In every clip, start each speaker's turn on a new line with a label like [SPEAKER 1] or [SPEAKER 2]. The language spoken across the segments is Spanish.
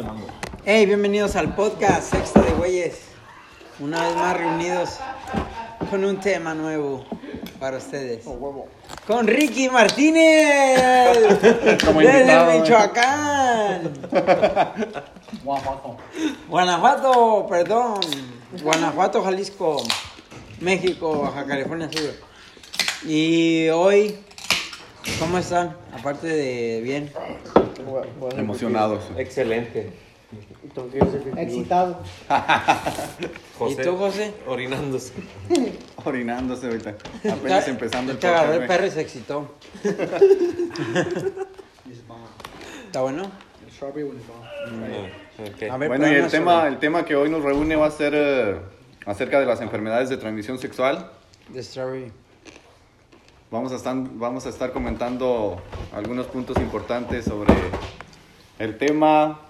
[SPEAKER 1] de mango.
[SPEAKER 2] Hey, bienvenidos al podcast Sexta de Güeyes. Una vez más reunidos con un tema nuevo para ustedes. Con Ricky Martínez.
[SPEAKER 3] Como
[SPEAKER 2] desde
[SPEAKER 3] invitado, eh.
[SPEAKER 2] Michoacán. Guanajuato, perdón. Guanajuato, Jalisco, México, Baja California Sur. Y hoy, ¿cómo están? Aparte de bien.
[SPEAKER 3] Emocionados.
[SPEAKER 4] Excelente.
[SPEAKER 5] Excitado.
[SPEAKER 2] ¿Y tú, José?
[SPEAKER 4] Orinándose.
[SPEAKER 3] Orinándose ahorita. Apenas empezando el
[SPEAKER 2] Te agarró el
[SPEAKER 3] podcast,
[SPEAKER 2] perro y se excitó. ¿Está bueno? Ver,
[SPEAKER 3] Bueno, y el tema, el tema que hoy nos reúne va a ser eh, acerca de las enfermedades de transmisión sexual.
[SPEAKER 2] The Strawberry.
[SPEAKER 3] Vamos a, estar, vamos a estar comentando algunos puntos importantes sobre el tema.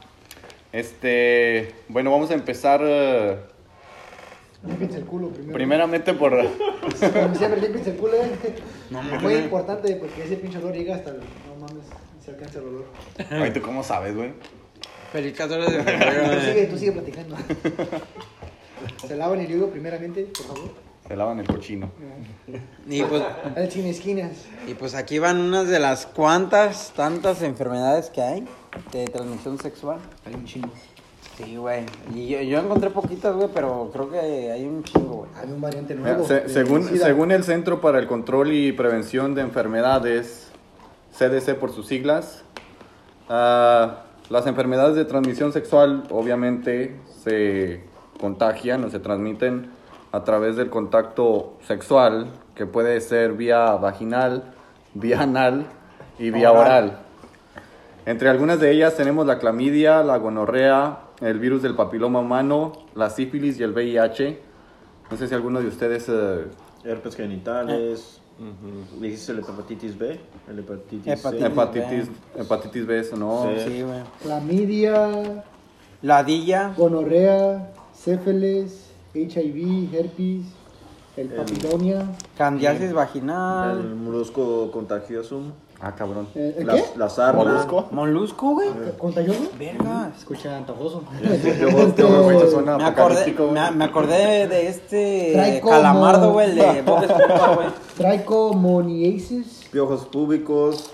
[SPEAKER 3] Este, bueno, vamos a empezar eh,
[SPEAKER 5] Límpiense el culo primero.
[SPEAKER 3] primeramente por...
[SPEAKER 5] Como siempre, límpiense el culo. eh.
[SPEAKER 2] No,
[SPEAKER 5] Muy
[SPEAKER 2] mames.
[SPEAKER 5] importante porque ese pinche olor llega hasta el. No mames, se alcanza el olor.
[SPEAKER 3] Ay, ¿tú cómo sabes, güey?
[SPEAKER 2] Feliz 14 de
[SPEAKER 5] Tú
[SPEAKER 2] febrero.
[SPEAKER 5] sigue, tú sigue platicando. Se lavan el hilo primeramente, por favor.
[SPEAKER 3] Se lavan el cochino.
[SPEAKER 2] y, pues,
[SPEAKER 5] El sin esquinas.
[SPEAKER 2] y pues aquí van unas de las cuantas, tantas enfermedades que hay de transmisión sexual.
[SPEAKER 5] Hay un chingo.
[SPEAKER 2] Sí, güey. Y yo, yo encontré poquitas, güey, pero creo que hay un chingo, güey.
[SPEAKER 5] Hay un variante
[SPEAKER 3] Mira,
[SPEAKER 5] nuevo.
[SPEAKER 3] se-
[SPEAKER 5] de
[SPEAKER 3] según, según el Centro para el Control y Prevención de Enfermedades, CDC por sus siglas, ah, las enfermedades de transmisión sexual obviamente se contagian o se transmiten a través del contacto sexual, que puede ser vía vaginal, vía anal y vía
[SPEAKER 2] Oral.
[SPEAKER 3] oral. Entre algunas de ellas tenemos la clamidia, la gonorrea, el virus del papiloma humano, la sífilis y el VIH. No sé si alguno de ustedes... eh,
[SPEAKER 1] Herpes genitales. Dijiste la hepatitis B. El hepatitis,
[SPEAKER 2] Hepatitis.
[SPEAKER 1] C.
[SPEAKER 3] hepatitis, hepatitis B, eso no.
[SPEAKER 1] Sí.
[SPEAKER 2] Sí, güey.
[SPEAKER 5] Clamidia,
[SPEAKER 2] Ladilla.
[SPEAKER 5] gonorrea, sífilis, HIV, herpes, el papilonia.
[SPEAKER 2] Candiasis
[SPEAKER 1] El
[SPEAKER 2] vaginal.
[SPEAKER 1] molusco contagiosum.
[SPEAKER 3] Ah, cabrón.
[SPEAKER 5] ¿El, el
[SPEAKER 1] La,
[SPEAKER 5] qué?
[SPEAKER 3] ¿Molusco?
[SPEAKER 2] Molusco, güey.
[SPEAKER 5] ¿Contagioso?
[SPEAKER 2] Vergas.
[SPEAKER 5] Escucha antojoso.
[SPEAKER 3] Suena
[SPEAKER 2] Me acordé, me, me acordé de este calamardo, güey, el de Bob Esponja, güey.
[SPEAKER 1] Piojos púbicos.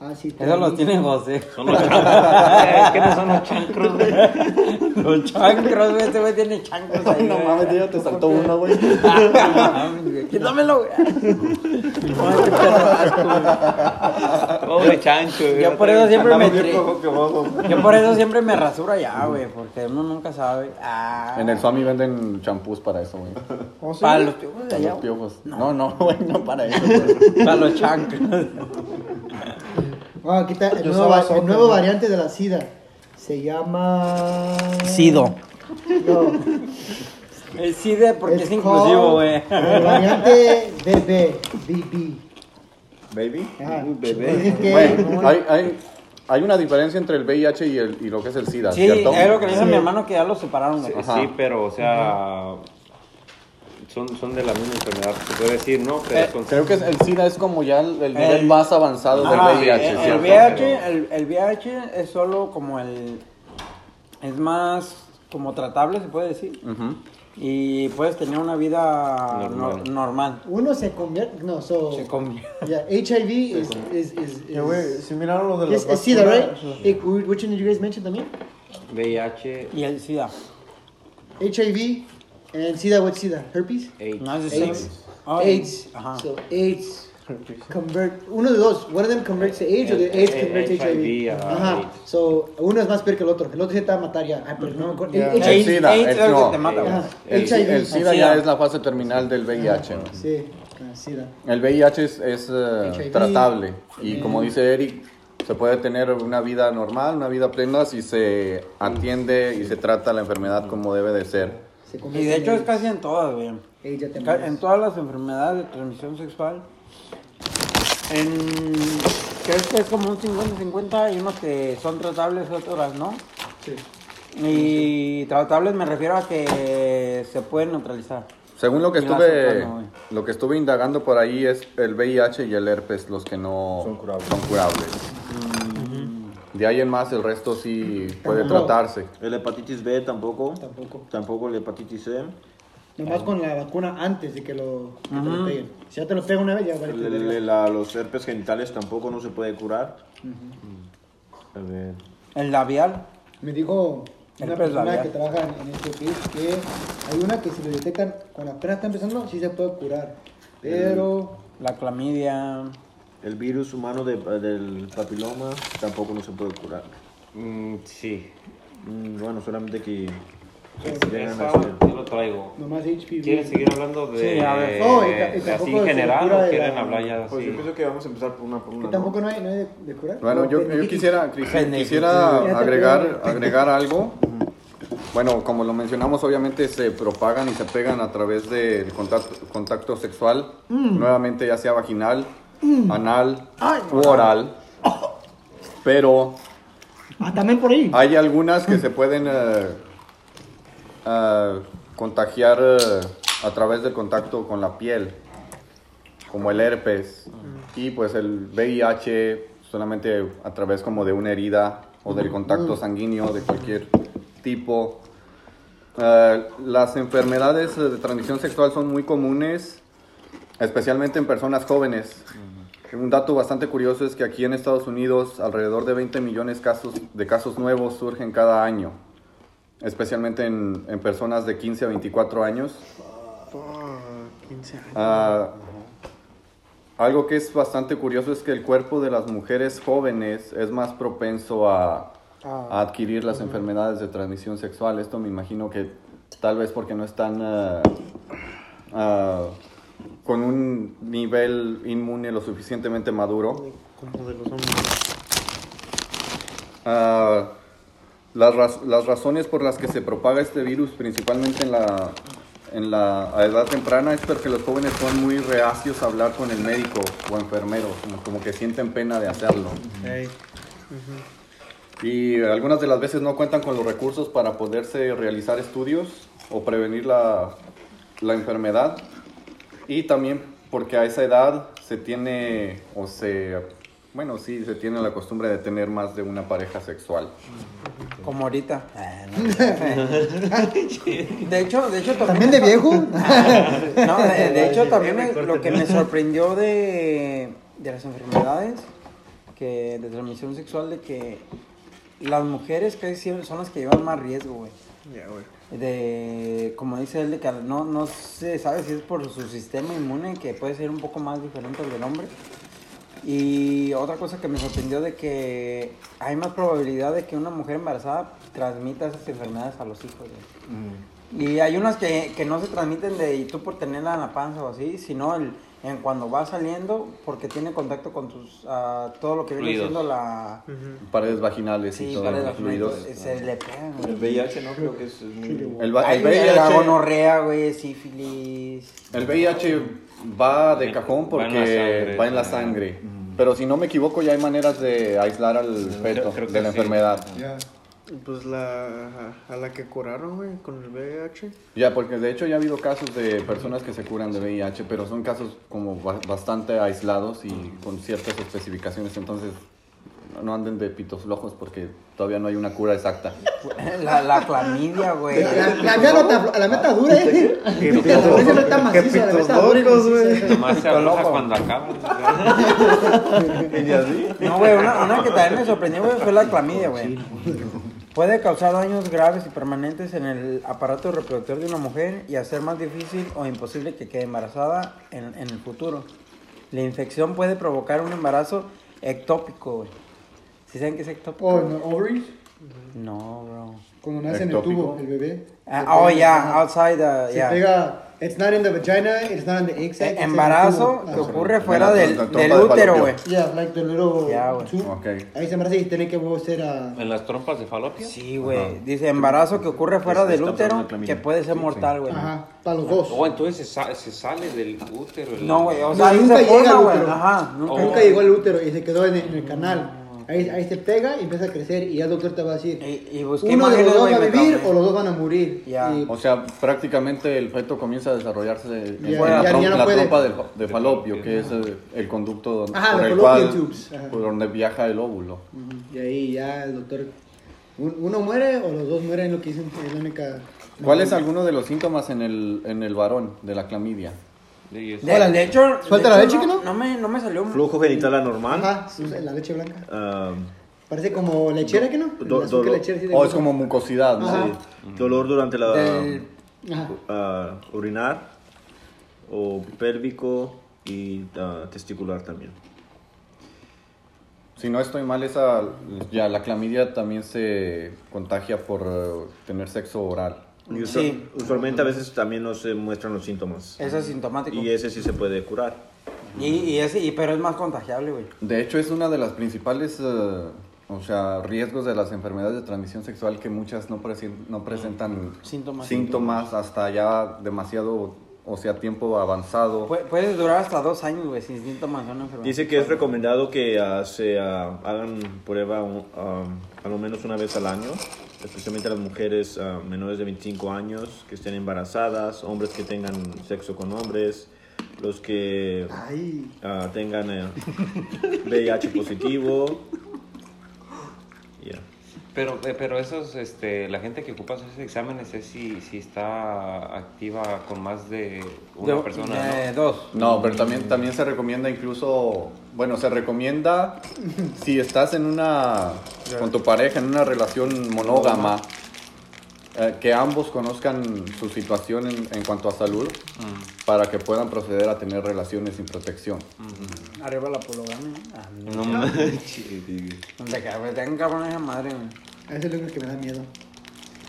[SPEAKER 5] Ah, sí.
[SPEAKER 2] Eso los tiene José.
[SPEAKER 4] Son los chancros. ¿Qué no son los chancros, güey?
[SPEAKER 2] Los chancros, güey. Este güey tiene chancros ahí.
[SPEAKER 3] No mames, ya te saltó uno, güey.
[SPEAKER 2] No mames, güey. Quítamelo, güey.
[SPEAKER 4] Pobre chancho, güey.
[SPEAKER 2] Yo por eso siempre me tri-
[SPEAKER 1] cojo que bajo.
[SPEAKER 2] Yo por eso siempre me rasuro allá, güey. Porque uno nunca sabe. Ah.
[SPEAKER 3] En el Swami venden champús para eso, güey.
[SPEAKER 2] Para los piojos de allá.
[SPEAKER 3] los piojos. No, no, güey, no para eso.
[SPEAKER 2] Para los chancros.
[SPEAKER 5] Ah, aquí está el nuevo, variante de la SIDA. Se llama.
[SPEAKER 2] Sido.
[SPEAKER 5] No.
[SPEAKER 2] El CIDE porque es,
[SPEAKER 5] It's
[SPEAKER 2] inclusivo,
[SPEAKER 5] called
[SPEAKER 2] güey.
[SPEAKER 5] El variante BB. BB.
[SPEAKER 1] Baby.
[SPEAKER 5] Ajá.
[SPEAKER 1] Uy, bebé.
[SPEAKER 5] Que-
[SPEAKER 3] Güey, hay, hay, hay una diferencia entre el VIH y, el, y lo que es el SIDA,
[SPEAKER 2] Sí,
[SPEAKER 3] ¿cierto?
[SPEAKER 2] es lo que le dice
[SPEAKER 5] Sí.
[SPEAKER 2] mi hermano que ya lo separaron.
[SPEAKER 4] Sí, sí, pero, o sea, son, son de la misma enfermedad, se puede decir, ¿no? Pero
[SPEAKER 2] Eh,
[SPEAKER 4] con-
[SPEAKER 3] Creo que el SIDA es como ya el, el nivel
[SPEAKER 2] El-
[SPEAKER 3] más avanzado del VIH,
[SPEAKER 2] el, el
[SPEAKER 3] ¿cierto?
[SPEAKER 2] VIH, el, el VIH es solo como el... Es más como tratable, se puede decir. Y puedes tener una vida
[SPEAKER 4] Normal.
[SPEAKER 5] Uno se convierte. No, so.
[SPEAKER 2] Se convierte.
[SPEAKER 5] Yeah, HIV is. is, is,
[SPEAKER 1] güey,
[SPEAKER 5] is
[SPEAKER 1] si miraron lo de
[SPEAKER 5] es,
[SPEAKER 1] las
[SPEAKER 5] es SIDA, right? Which one did you guys mention también?
[SPEAKER 4] VIH,
[SPEAKER 2] Y el SIDA.
[SPEAKER 5] HIV and SIDA, what's SIDA? Herpes?
[SPEAKER 4] AIDS.
[SPEAKER 2] No
[SPEAKER 5] AIDS.
[SPEAKER 2] same. Oh,
[SPEAKER 5] AIDS.
[SPEAKER 2] Ajá.
[SPEAKER 5] So AIDS convert. Uno de dos. One of them converts to AIDS or the
[SPEAKER 4] El-
[SPEAKER 5] AIDS
[SPEAKER 4] el-
[SPEAKER 5] converts to
[SPEAKER 4] HIV
[SPEAKER 5] HIV.
[SPEAKER 4] a
[SPEAKER 5] Ajá.
[SPEAKER 4] AIDS.
[SPEAKER 5] So uno es más peor que el otro. El otro se te va a matar ya. Ah, pero no me.
[SPEAKER 1] Yeah.
[SPEAKER 5] El
[SPEAKER 3] El
[SPEAKER 2] AIDS,
[SPEAKER 3] SIDA,
[SPEAKER 2] AIDS
[SPEAKER 3] el-
[SPEAKER 2] es el
[SPEAKER 3] no.
[SPEAKER 2] que te mata, güey.
[SPEAKER 5] Ajá.
[SPEAKER 3] El,
[SPEAKER 5] HIV.
[SPEAKER 3] el SIDA
[SPEAKER 2] El
[SPEAKER 3] ya es la fase terminal del VIH. ¿no?
[SPEAKER 5] Sí, ah, SIDA.
[SPEAKER 3] El VIH es, es, eh,
[SPEAKER 5] HIV.
[SPEAKER 3] tratable y como dice Eric, se puede tener una vida normal, una vida plena si se atiende y se trata la enfermedad como debe de ser.
[SPEAKER 5] Se
[SPEAKER 2] Y de
[SPEAKER 5] en
[SPEAKER 2] hecho es
[SPEAKER 5] AIDS.
[SPEAKER 2] casi en todas, güey. En todas las enfermedades de transmisión sexual. En, creo que es como un 50-50. Hay unos que son tratables, otras no.
[SPEAKER 5] Sí.
[SPEAKER 2] Y tratables me refiero a que se pueden neutralizar.
[SPEAKER 3] Según lo que
[SPEAKER 2] Y
[SPEAKER 3] estuve
[SPEAKER 2] otras no, güey.
[SPEAKER 3] lo que estuve indagando por ahí es el VIH y el herpes los que no
[SPEAKER 1] Son curables.
[SPEAKER 3] son curables. De ahí en más, el resto sí puede
[SPEAKER 5] Tampoco.
[SPEAKER 3] tratarse.
[SPEAKER 1] El hepatitis B tampoco.
[SPEAKER 5] Tampoco.
[SPEAKER 1] Tampoco la hepatitis C.
[SPEAKER 5] Nomás con la vacuna antes de que lo, que te lo peguen. Si ya te lo pega una vez, ya vale.
[SPEAKER 1] El- el- el- la- los herpes genitales tampoco no se puede curar.
[SPEAKER 4] A ver.
[SPEAKER 2] El labial.
[SPEAKER 5] Me dijo una
[SPEAKER 2] Herpes
[SPEAKER 5] persona
[SPEAKER 2] labial.
[SPEAKER 5] que trabaja en, en este país que hay una que si lo detectan cuando apenas está empezando, sí se puede curar. Pero
[SPEAKER 2] La clamidia.
[SPEAKER 1] El virus humano de- del papiloma tampoco no se puede curar.
[SPEAKER 4] Mm, sí.
[SPEAKER 1] Mm, Bueno, solamente que ser-
[SPEAKER 4] yo lo traigo.
[SPEAKER 5] nomás HPV.
[SPEAKER 4] ¿Quieren seguir hablando de
[SPEAKER 2] Sí, a ver.
[SPEAKER 5] Oh, y ta- y
[SPEAKER 4] así en general o
[SPEAKER 5] de
[SPEAKER 4] quieren
[SPEAKER 5] la-
[SPEAKER 4] hablar ya
[SPEAKER 1] Pues yo pienso que vamos a empezar por una por
[SPEAKER 5] Que
[SPEAKER 1] una. ¿no?
[SPEAKER 5] tampoco no hay, no hay de, de curar.
[SPEAKER 3] Bueno, yo, yo quisiera, quisiera agregar, agregar algo. Bueno, como lo mencionamos, obviamente se propagan y se pegan a través del contacto, contacto sexual, nuevamente ya sea vaginal, anal u oral. Pero
[SPEAKER 5] Ah, también por ahí.
[SPEAKER 3] hay algunas que se pueden eh, eh, contagiar eh, a través del contacto con la piel, como el herpes y pues el VIH solamente a través como de una herida o del contacto sanguíneo de cualquier tipo. Eh, las enfermedades de transmisión sexual son muy comunes, especialmente en personas jóvenes. Un dato bastante curioso es que aquí en Estados Unidos alrededor de 20 millones casos, de casos nuevos surgen cada año, especialmente en, en personas de 15 a 24 años. Ah, algo que es bastante curioso es que el cuerpo de las mujeres jóvenes es más propenso a, a adquirir las enfermedades de transmisión sexual. Esto me imagino que tal vez porque no están ah, ah, con un nivel inmune lo suficientemente maduro. Ah, las, raz- las razones por las que se propaga este virus, principalmente en la, en la a edad temprana, es porque los jóvenes son muy reacios a hablar con el médico o enfermero, como, como que sienten pena de hacerlo. Y algunas de las veces no cuentan con los recursos para poderse realizar estudios o prevenir la, la enfermedad. Y también porque a esa edad se tiene o se, bueno, sí, se tiene la costumbre de tener más de una pareja sexual.
[SPEAKER 2] Como ahorita. Ah. De hecho, de hecho
[SPEAKER 5] ¿También de viejo?
[SPEAKER 2] No, de, de hecho también me- lo que me sorprendió de, de las enfermedades que de transmisión sexual de que las mujeres casi siempre son las que llevan más riesgo, güey. De, como dice él, de que no, no se sabe si es por su sistema inmune, que puede ser un poco más diferente al del hombre. Y otra cosa que me sorprendió de que hay más probabilidad de que una mujer embarazada transmita esas enfermedades a los hijos. güey. Y hay unas que, que no se transmiten de y tú por tenerla en la panza o así, sino el, en cuando va saliendo porque tiene contacto con tus ah, todo lo que viene
[SPEAKER 4] Fluidos.
[SPEAKER 2] siendo la
[SPEAKER 3] Paredes vaginales y
[SPEAKER 2] sí,
[SPEAKER 3] todos
[SPEAKER 2] paredes
[SPEAKER 3] los
[SPEAKER 2] vaginales,
[SPEAKER 3] fluidos.
[SPEAKER 2] se le pegan.
[SPEAKER 1] El VIH no creo que es, muy...
[SPEAKER 3] El,
[SPEAKER 2] Ay,
[SPEAKER 3] el
[SPEAKER 2] la
[SPEAKER 3] VIH,
[SPEAKER 2] gonorrea, güey, sífilis.
[SPEAKER 3] el VIH va de cajón
[SPEAKER 4] Va en la
[SPEAKER 3] porque
[SPEAKER 4] sangre.
[SPEAKER 3] va en la sangre. Pero si no me equivoco, ya hay maneras de aislar al feto
[SPEAKER 4] creo
[SPEAKER 3] de la
[SPEAKER 4] sí.
[SPEAKER 3] enfermedad.
[SPEAKER 6] Pues la a la que curaron, güey, con el VIH.
[SPEAKER 3] Ya, porque de hecho ya ha habido casos de personas que se curan de VIH, pero son casos como ba- bastante aislados y con ciertas especificaciones, entonces no anden de pitos flojos porque todavía no hay una cura exacta.
[SPEAKER 2] La, la clamidia, güey.
[SPEAKER 5] La, la está- la meta dura, eh. La la
[SPEAKER 6] pitos
[SPEAKER 5] y
[SPEAKER 6] locos, güey.
[SPEAKER 4] Nomás se afloja
[SPEAKER 2] loco.
[SPEAKER 4] cuando acaba.
[SPEAKER 2] No, güey, una, una que también me sorprendió, güey, fue la clamidia, güey. Puede causar daños graves y permanentes en el aparato reproductor de una mujer y hacer más difícil o imposible que quede embarazada en, en el futuro. La infección puede provocar un embarazo ectópico, güey. ¿Sí saben qué es ectópico?
[SPEAKER 5] Oh, no, ovaries.
[SPEAKER 2] No, bro.
[SPEAKER 5] Cuando nace en el
[SPEAKER 3] Ectópico.
[SPEAKER 5] tubo el bebé.
[SPEAKER 2] Ah, oh,
[SPEAKER 5] ajá.
[SPEAKER 2] outside, the-
[SPEAKER 5] Se
[SPEAKER 2] yeah.
[SPEAKER 5] pega. It's not in the vagina, it's not in the egg sac.
[SPEAKER 2] Embarazo que
[SPEAKER 5] Ajá.
[SPEAKER 2] ocurre fuera del, del
[SPEAKER 3] de
[SPEAKER 2] útero, güey.
[SPEAKER 5] Yeah, like the little tube. Ahí se embaraza y tiene que volver a.
[SPEAKER 4] En las trompas de falopio.
[SPEAKER 2] Sí, güey. Dice embarazo que ocurre fuera del útero que puede ser mortal, güey.
[SPEAKER 5] Ajá, para los dos.
[SPEAKER 4] Oh, entonces se, sa- se sale del útero. el-
[SPEAKER 2] No, güey, o sea,
[SPEAKER 5] nunca llega al
[SPEAKER 2] güey.
[SPEAKER 5] útero.
[SPEAKER 2] Ajá, nunca
[SPEAKER 4] Oh.
[SPEAKER 5] Nunca llegó al útero y se quedó en el, en el canal. Ahí, ahí se pega y empieza a crecer y ya el doctor te va a decir,
[SPEAKER 2] Y, y busqué
[SPEAKER 5] uno de los dos
[SPEAKER 2] güey,
[SPEAKER 5] va a
[SPEAKER 2] me
[SPEAKER 5] vivir
[SPEAKER 2] traumé.
[SPEAKER 5] o los dos van a morir.
[SPEAKER 2] Ya.
[SPEAKER 5] Y-
[SPEAKER 3] O sea, prácticamente el feto comienza a desarrollarse en
[SPEAKER 5] Ya,
[SPEAKER 3] la,
[SPEAKER 5] ya-
[SPEAKER 3] trom-
[SPEAKER 5] ya no
[SPEAKER 3] la
[SPEAKER 5] puede.
[SPEAKER 3] trompa del- de falopio, que es el, el conducto donde,
[SPEAKER 5] Ajá,
[SPEAKER 3] por
[SPEAKER 5] los
[SPEAKER 3] el
[SPEAKER 5] fallopian
[SPEAKER 3] cual,
[SPEAKER 5] tubes. Ajá.
[SPEAKER 3] por donde viaja el óvulo.
[SPEAKER 5] Ujú, Y ahí ya el doctor, un- uno muere o los dos mueren, lo que dicen, es la única...
[SPEAKER 3] ¿Cuál es alguno de los síntomas en el, en el varón de la clamidia?
[SPEAKER 4] Es-
[SPEAKER 2] De,
[SPEAKER 5] Hola,
[SPEAKER 2] de hecho,
[SPEAKER 5] suelta
[SPEAKER 2] de
[SPEAKER 5] la
[SPEAKER 2] hecho,
[SPEAKER 5] leche,
[SPEAKER 2] no,
[SPEAKER 5] ¿que
[SPEAKER 2] no me, no me salió un
[SPEAKER 1] Flujo genital anormal.
[SPEAKER 5] Ajá, la leche blanca. Parece como lechera, ¿que no?
[SPEAKER 1] Do- dolor.
[SPEAKER 5] lechera, de
[SPEAKER 3] O es
[SPEAKER 5] grueso.
[SPEAKER 3] como mucosidad, ¿no?
[SPEAKER 1] Sí. Dolor durante la
[SPEAKER 2] del-
[SPEAKER 5] Ajá.
[SPEAKER 1] ah, urinar o pélvico y ah, testicular también.
[SPEAKER 3] Si no estoy mal, esa, ya la clamidia también se contagia por eh, tener sexo oral.
[SPEAKER 1] Y usual-
[SPEAKER 2] Sí.
[SPEAKER 1] usualmente a veces también no se muestran los síntomas.
[SPEAKER 2] Eso es sintomático.
[SPEAKER 1] Y ese sí se puede curar.
[SPEAKER 2] Y, y ese, y, pero es más contagiable, güey.
[SPEAKER 3] De hecho, es una de las principales, eh, o sea, riesgos de las enfermedades de transmisión sexual que muchas no, presen- no presentan
[SPEAKER 2] Síntomas.
[SPEAKER 3] síntomas hasta ya demasiado, o sea, tiempo avanzado.
[SPEAKER 2] Pu- Puedes durar hasta dos años, güey, sin síntomas de una enfermedad.
[SPEAKER 1] Dice que es recomendado que ah, se ah, hagan prueba un- ah, a lo menos una vez al año, especialmente las mujeres ah, menores de 25 años que estén embarazadas, hombres que tengan sexo con hombres, los que ah, tengan eh, VIH positivo.
[SPEAKER 4] Pero, eh, pero esos, este, la gente que ocupa esos exámenes es si, si está activa con más de una
[SPEAKER 2] De-
[SPEAKER 4] persona,
[SPEAKER 2] de
[SPEAKER 4] ¿no?
[SPEAKER 2] dos.
[SPEAKER 3] No, pero también, también se recomienda incluso, bueno, se recomienda si estás en una, con tu pareja, en una relación monógama, eh, que ambos conozcan su situación en, en cuanto a salud para que puedan proceder a tener relaciones sin protección.
[SPEAKER 2] Arriba la pologamia. Ah,
[SPEAKER 4] No manches.
[SPEAKER 2] Donde cabrones a madre,
[SPEAKER 5] eso es lo que me da miedo.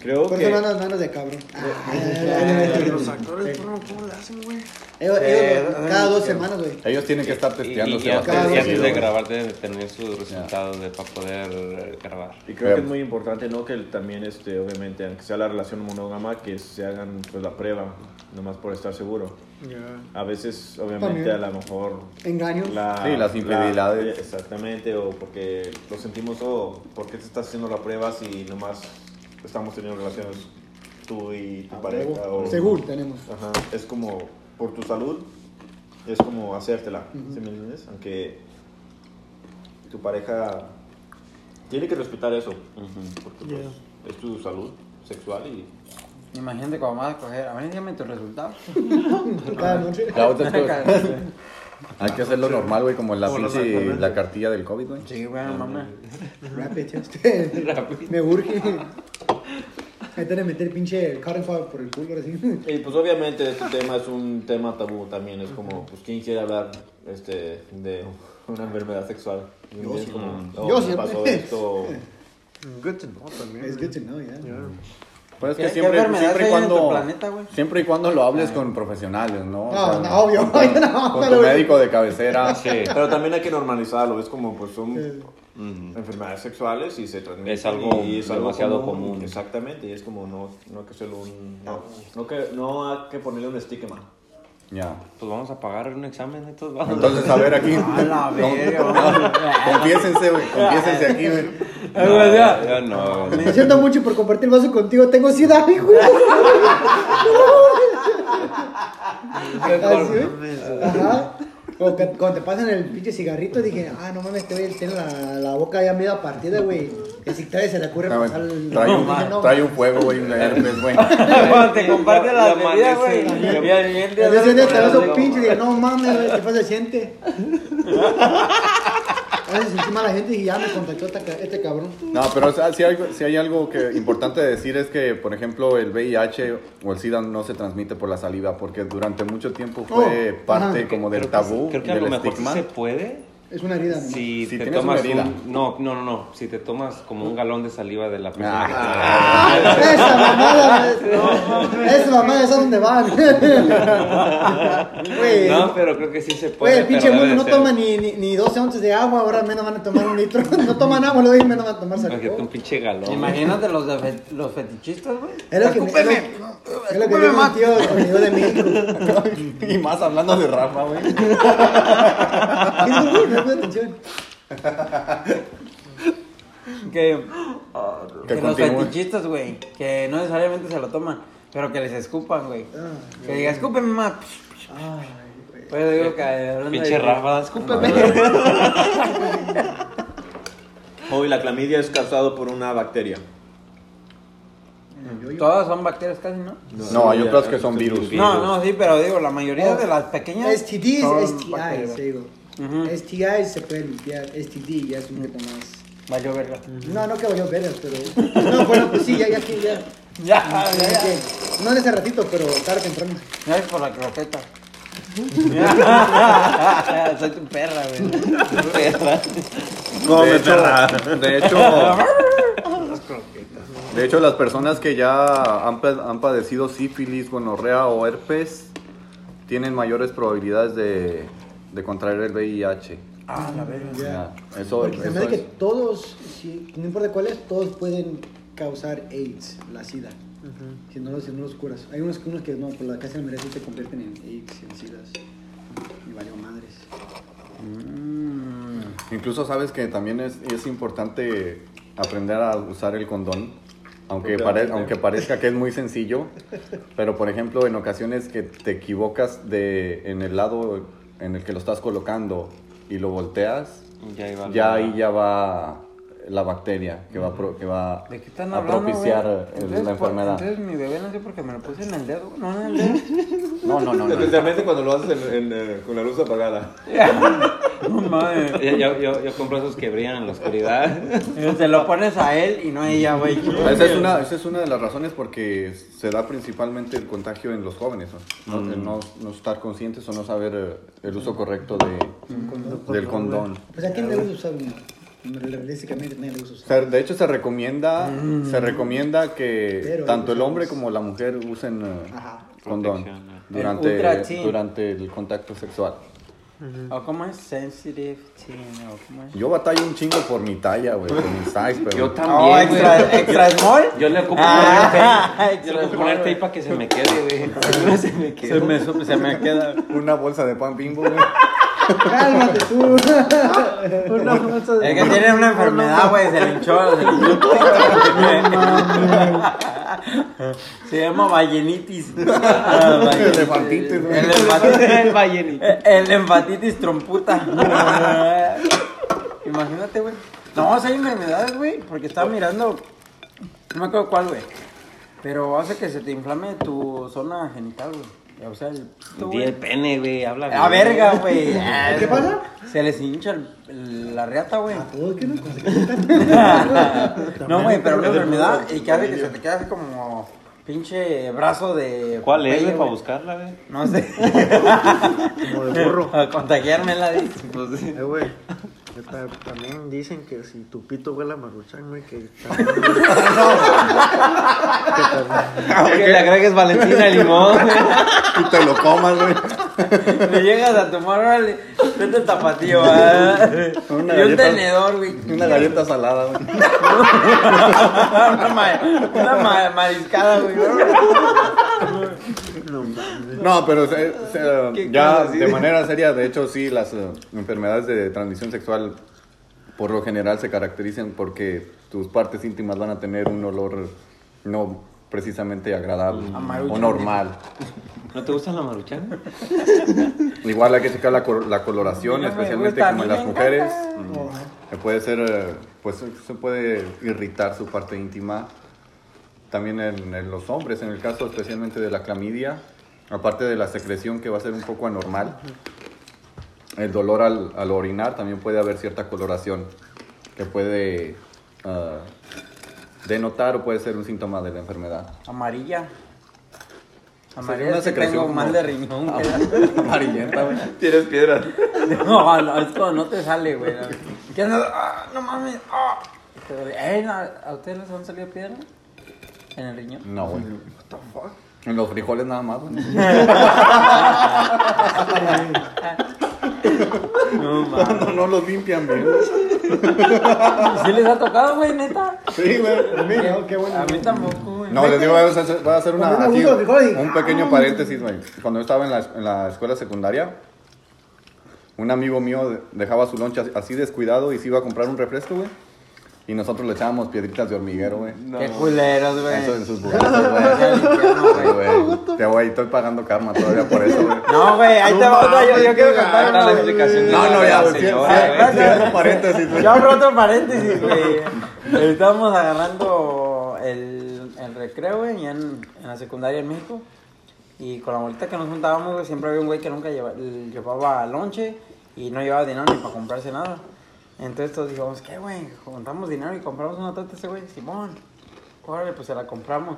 [SPEAKER 1] Creo
[SPEAKER 5] Por
[SPEAKER 1] que
[SPEAKER 5] andas manos de cabrón.
[SPEAKER 6] Los actores, ¿cómo, le hacen, güey?
[SPEAKER 5] Ellos,
[SPEAKER 2] Eh,
[SPEAKER 5] ellos cada dos semanas, güey.
[SPEAKER 3] Ellos tienen que estar
[SPEAKER 4] Y,
[SPEAKER 3] testeándose
[SPEAKER 4] y antes,
[SPEAKER 3] bastante
[SPEAKER 4] y antes de grabar deben de tener sus resultados para poder eh, grabar.
[SPEAKER 1] Y creo que es muy importante, ¿no? Que también, este, obviamente, aunque sea la relación monógama, que se hagan pues, la prueba, nomás por estar seguro. A veces, obviamente,
[SPEAKER 5] También.
[SPEAKER 1] a lo mejor...
[SPEAKER 5] Engaño.
[SPEAKER 1] La,
[SPEAKER 3] Sí, las infidelidades.
[SPEAKER 1] la- exactamente, o porque lo sentimos, o ¿por qué te estás haciendo la prueba si nomás estamos teniendo relaciones tú y tu pareja? O,
[SPEAKER 5] Seguro tenemos.
[SPEAKER 1] Ajá, es como por tu salud, es como hacértela, ¿sí me entiendes? Aunque tu pareja tiene que respetar eso, porque pues, es tu salud sexual y
[SPEAKER 2] Imagínate cuando vas a coger. A ver, dígame tus resultados.
[SPEAKER 5] Cada noche.
[SPEAKER 3] La otra es hay que hacerlo normal, güey, como la pinche, la cartilla del COVID, güey.
[SPEAKER 2] Sí, güey, mames.
[SPEAKER 5] Rapid test. Me urge. Ahí te meter pinche cotton por el culo, así.
[SPEAKER 1] Y pues obviamente este tema es un tema tabú también, es como, pues quién quiere hablar este, de una enfermedad sexual. Y es como, oh,
[SPEAKER 5] Yo
[SPEAKER 1] me pasó esto.
[SPEAKER 6] Good to know también.
[SPEAKER 5] Es good to know, ya.
[SPEAKER 3] Pues es
[SPEAKER 2] ¿Qué-
[SPEAKER 3] que siempre, siempre y cuando,
[SPEAKER 2] planeta,
[SPEAKER 3] siempre y cuando lo hables con profesionales, ¿no? O
[SPEAKER 5] No,
[SPEAKER 3] sea,
[SPEAKER 5] no, obvio.
[SPEAKER 3] Con,
[SPEAKER 5] No,
[SPEAKER 3] con
[SPEAKER 5] pero,
[SPEAKER 3] tu médico de cabecera.
[SPEAKER 4] Sí.
[SPEAKER 1] Pero también hay que normalizarlo, es como, pues son enfermedades sexuales y se transmiten.
[SPEAKER 4] Es algo
[SPEAKER 1] y
[SPEAKER 4] demasiado común.
[SPEAKER 1] Exactamente, y es como no, no hay que hacerlo un... No, no, que, no hay que ponerle un estigma.
[SPEAKER 3] Ya.
[SPEAKER 4] Pues vamos a pagar un examen de estos vamos.
[SPEAKER 3] Entonces, a ver aquí.
[SPEAKER 2] A la
[SPEAKER 3] No,
[SPEAKER 2] verga,
[SPEAKER 3] no,
[SPEAKER 2] güey.
[SPEAKER 3] Confiésense, güey. Confiésense aquí, güey.
[SPEAKER 2] Güey, ya.
[SPEAKER 4] ya no.
[SPEAKER 5] Me siento mucho por compartir el vaso contigo. Tengo sida, güey. Ajá. Que cuando te pasan el pinche cigarrito, dije, ah, no mames, este güey tiene la, la boca ya media partida, güey. Que si trae se le ocurre
[SPEAKER 3] No,
[SPEAKER 5] pasar el.
[SPEAKER 3] Trae un,
[SPEAKER 5] Dije, no,
[SPEAKER 3] trae un fuego, güey, un herpes, güey.
[SPEAKER 2] Cuando te las
[SPEAKER 4] ya
[SPEAKER 2] bebidas, güey. Y
[SPEAKER 5] este
[SPEAKER 2] con
[SPEAKER 5] vaso
[SPEAKER 2] el-
[SPEAKER 5] pinche, dije, no mames, güey, ¿qué pasa? Siente. A veces encima la gente y ya me contactó este cabrón.
[SPEAKER 3] No, pero o sea, si, hay, si hay algo que importante decir es que, por ejemplo, el VIH o el SIDA no se transmite por la saliva porque durante mucho tiempo fue
[SPEAKER 5] Oh,
[SPEAKER 3] parte
[SPEAKER 5] ajá.
[SPEAKER 3] como del
[SPEAKER 4] Creo que-
[SPEAKER 3] tabú,
[SPEAKER 4] Creo que a
[SPEAKER 3] del
[SPEAKER 4] lo mejor sí
[SPEAKER 3] estigma.
[SPEAKER 4] se puede.
[SPEAKER 5] Es una herida, ¿no?
[SPEAKER 4] Si
[SPEAKER 3] Si
[SPEAKER 4] te
[SPEAKER 3] tienes
[SPEAKER 4] tomas
[SPEAKER 3] una herida.
[SPEAKER 4] un... No, no, no, no. Si te tomas como un galón de saliva de la persona
[SPEAKER 3] Ah.
[SPEAKER 5] Esa mamada, güey. Esa mamada, ¿sabes dónde van?
[SPEAKER 4] que
[SPEAKER 5] Güey.
[SPEAKER 4] te... No, pero creo que sí se puede.
[SPEAKER 5] Güey, el pinche mundo no
[SPEAKER 4] ser-
[SPEAKER 5] toma ni, ni, ni 12 onzas de agua, ahora menos van a tomar un litro. No toman agua, luego menos van a tomar
[SPEAKER 4] Imagínate un
[SPEAKER 5] saliva.
[SPEAKER 4] pinche galón.
[SPEAKER 2] Imagínate los, de fe- los fetichistas, güey.
[SPEAKER 5] Es lo que me, es lo, es lo que un tío que de México.
[SPEAKER 3] y más hablando de Rafa, güey.
[SPEAKER 5] Atención.
[SPEAKER 2] que,
[SPEAKER 3] Que
[SPEAKER 2] que los fetichistas, güey, que no necesariamente se lo toman, pero que les escupan, güey.
[SPEAKER 5] Ah,
[SPEAKER 2] Que diga, escúpeme más.
[SPEAKER 5] Ay, güey.
[SPEAKER 2] Pues digo que hablando
[SPEAKER 4] Pinche
[SPEAKER 2] de-
[SPEAKER 4] Rafa, escúpeme.
[SPEAKER 1] Hoy la clamidia es causado por una bacteria.
[SPEAKER 2] Todas son bacterias casi, ¿no?
[SPEAKER 3] No, hay otras que son virus.
[SPEAKER 2] No, no, sí, pero digo, la mayoría
[SPEAKER 5] Oh,
[SPEAKER 2] de las pequeñas.
[SPEAKER 5] STDs,
[SPEAKER 2] son
[SPEAKER 5] STIs,
[SPEAKER 2] bacterias. Ujú.
[SPEAKER 5] STIs se puede limpiar, STD ya es un poquito más.
[SPEAKER 2] Valió verga.
[SPEAKER 5] No, no que vaya a ver, pero. No, bueno, pues sí, ya, ya, sí, ya.
[SPEAKER 2] Ya,
[SPEAKER 5] Ya,
[SPEAKER 2] ya, ya.
[SPEAKER 5] que- No en ese ratito, pero tarde o temprano.
[SPEAKER 2] Gracias por la croqueta. Soy tu perra, güey.
[SPEAKER 1] Come,
[SPEAKER 3] de hecho,
[SPEAKER 1] perra.
[SPEAKER 3] de hecho, de hecho, las personas que ya han, han padecido sífilis, gonorrea o herpes tienen mayores probabilidades de, de contraer el VIH.
[SPEAKER 2] Ah, la verga.
[SPEAKER 3] Ya, Eso,
[SPEAKER 5] Porque se
[SPEAKER 3] eso
[SPEAKER 5] me hace que
[SPEAKER 3] es-
[SPEAKER 5] todos, si- no importa cuál es, todos pueden causar AIDS, la SIDA. Si no, los- si no los curas. Hay unos, unos que no, por la casa de la sí te convierten en AIDS, en SIDAs. Y valió madres.
[SPEAKER 3] Incluso sabes que también es, es importante aprender a usar el condón, aunque, pare- aunque parezca que es muy sencillo, pero por ejemplo en ocasiones que te equivocas de, en el lado en el que lo estás colocando y lo volteas,
[SPEAKER 4] Ya, iba
[SPEAKER 3] ya
[SPEAKER 4] la-
[SPEAKER 3] ahí ya va la bacteria que va, pro- que va
[SPEAKER 2] ¿De qué están
[SPEAKER 3] a
[SPEAKER 2] hablando,
[SPEAKER 3] propiciar
[SPEAKER 2] Entonces,
[SPEAKER 3] la
[SPEAKER 2] por-
[SPEAKER 3] enfermedad.
[SPEAKER 2] Entonces mi bebé nació porque me lo puse en el dedo. No, en el dedo.
[SPEAKER 3] No, no, no. no.
[SPEAKER 1] Especialmente cuando lo haces en- en, eh, con la luz apagada.
[SPEAKER 2] No mames.
[SPEAKER 4] Yo, yo, yo, yo compro esos que brillan en la oscuridad.
[SPEAKER 2] Te lo pones a él y no a ella, güey.
[SPEAKER 3] Esa es, una, esa es una de las razones porque se da principalmente el contagio en los jóvenes, ¿no? No- el no, no estar conscientes o no saber eh, el uso correcto de, del condón.
[SPEAKER 5] Pues a quién le gusta usar uno. Realísticamente nadie le gusta
[SPEAKER 3] O
[SPEAKER 5] usar.
[SPEAKER 3] sea, de hecho se recomienda, se recomienda que
[SPEAKER 5] Pero
[SPEAKER 3] tanto el hombre como la mujer usen eh,
[SPEAKER 5] Ajá.
[SPEAKER 3] condón
[SPEAKER 4] ¿no?
[SPEAKER 3] durante,
[SPEAKER 2] El
[SPEAKER 3] durante el contacto sexual.
[SPEAKER 2] ¿O cómo es? Sensitive teen, ¿o cómo es?
[SPEAKER 3] Yo batallo un chingo por mi talla, güey, por mi size, pero...
[SPEAKER 4] Yo también.
[SPEAKER 2] Oh, extra, extra small.
[SPEAKER 4] Yo le ocupo
[SPEAKER 2] Ah,
[SPEAKER 4] poner tape. Yo
[SPEAKER 2] extra
[SPEAKER 4] le ocupo
[SPEAKER 2] small,
[SPEAKER 4] poner
[SPEAKER 2] güey.
[SPEAKER 4] tape para que se me quede, güey. Se me quede.
[SPEAKER 2] Se me, su- se me queda.
[SPEAKER 3] Una bolsa de pan bimbo, güey.
[SPEAKER 5] Cálmate tú.
[SPEAKER 6] Una de-
[SPEAKER 2] Es que tiene una enfermedad, güey. Se le hinchó. Se le hinchó. Se llama ballenitis. Ah. El enfatitis.
[SPEAKER 4] El.
[SPEAKER 2] El enfatitis tromputa. Imagínate, güey. No, o sea, hay enfermedades, güey. Porque estaba mirando. No me acuerdo cuál, güey. Pero hace que se te inflame tu zona genital, güey. O sea, el. pito,
[SPEAKER 4] Di
[SPEAKER 2] güey.
[SPEAKER 4] el pene, güey. Habla
[SPEAKER 2] A
[SPEAKER 4] bien.
[SPEAKER 2] verga, güey.
[SPEAKER 5] ¿Qué pasa?
[SPEAKER 2] Se les hincha el- el- la reata, güey.
[SPEAKER 5] A todos que no
[SPEAKER 2] No, güey, pero una enfermedad y que hace que se te quede así como pinche brazo de.
[SPEAKER 4] ¿Cuál es,
[SPEAKER 2] Popeye,
[SPEAKER 4] güey, para
[SPEAKER 2] güey.
[SPEAKER 4] buscarla, güey?
[SPEAKER 2] No sé.
[SPEAKER 6] Como de burro.
[SPEAKER 2] A contagiármela, dice.
[SPEAKER 4] Pues sí.
[SPEAKER 6] Eh, güey. También dicen que si tu pito huele a maruchan, güey, que también... que también-
[SPEAKER 4] Que le agregues Valentina limón.
[SPEAKER 3] Y te lo comas, güey.
[SPEAKER 2] Le llegas a tomar, órale, vete tapatío.
[SPEAKER 3] Una
[SPEAKER 2] Y un
[SPEAKER 3] galleta-
[SPEAKER 2] tenedor, güey.
[SPEAKER 3] Una galleta salada, güey.
[SPEAKER 2] una ma- una ma- mariscada, güey.
[SPEAKER 3] No, pero se- se-
[SPEAKER 2] ¿Qué
[SPEAKER 3] ya de manera seria, de hecho, sí, las eh, enfermedades de transmisión sexual por lo general se caracterizan porque tus partes íntimas van a tener un olor no precisamente agradable
[SPEAKER 2] Amaruchan.
[SPEAKER 3] o normal.
[SPEAKER 4] ¿No te gusta la maruchan?
[SPEAKER 3] Igual hay que checar la, la coloración,
[SPEAKER 2] No
[SPEAKER 3] especialmente
[SPEAKER 2] gusta,
[SPEAKER 3] como en las mujeres. Mm, puede ser, eh, pues se puede irritar su parte íntima. También en, en los hombres, en el caso especialmente de la clamidia, aparte de la secreción que va a ser un poco anormal, el dolor al, al orinar también puede haber cierta coloración que puede ah, denotar o puede ser un síntoma de la enfermedad.
[SPEAKER 2] Amarilla.
[SPEAKER 3] una
[SPEAKER 2] Amarilla sí
[SPEAKER 3] secreción
[SPEAKER 2] tengo
[SPEAKER 3] como-
[SPEAKER 2] mal de riñón.
[SPEAKER 3] Amarillenta, güey.
[SPEAKER 1] Tienes piedras.
[SPEAKER 2] No, no, es cuando no te sale, güey. ¿Qué andas? Ah, no mames. Ah. Eh, no, ¿A ustedes les han salido piedras? ¿En el riñón?
[SPEAKER 3] No, güey. En los frijoles nada más, güey.
[SPEAKER 2] No mames.
[SPEAKER 3] No, no los limpian bien.
[SPEAKER 2] ¿Sí les ha tocado, güey, neta?
[SPEAKER 3] Sí, güey.
[SPEAKER 5] A mí no, qué bueno.
[SPEAKER 2] A mí tampoco, güey.
[SPEAKER 3] No, les digo, voy a hacer, voy a hacer una, aquí, un pequeño paréntesis, güey. Cuando yo estaba en la, en la escuela secundaria, un amigo mío dejaba su loncha así descuidado y se iba a comprar un refresco, güey. Y nosotros le echábamos piedritas de hormiguero, güey.
[SPEAKER 2] Qué culeros, güey.
[SPEAKER 3] Eso en sus burritos, güey. Te güey, estoy pagando karma todavía por eso, güey.
[SPEAKER 2] No, güey, ahí te va otra. Yo, yo quiero contar
[SPEAKER 4] Ahorita
[SPEAKER 2] una,
[SPEAKER 4] la
[SPEAKER 2] güey.
[SPEAKER 4] explicación
[SPEAKER 3] No, no, ya, güey. cierro- paréntesis, güey.
[SPEAKER 2] Yo abro otro paréntesis, güey. Estábamos agarrando el, el recreo, güey, ya en, en la secundaria en México. Y con la bolita que nos juntábamos, güey, siempre había un güey que nunca lleva- llevaba lonche y no llevaba dinero ni para comprarse nada. Entonces todos dijimos, ¿qué, güey? Juntamos dinero y compramos una torta a ese güey. Simón, órale, pues se la compramos.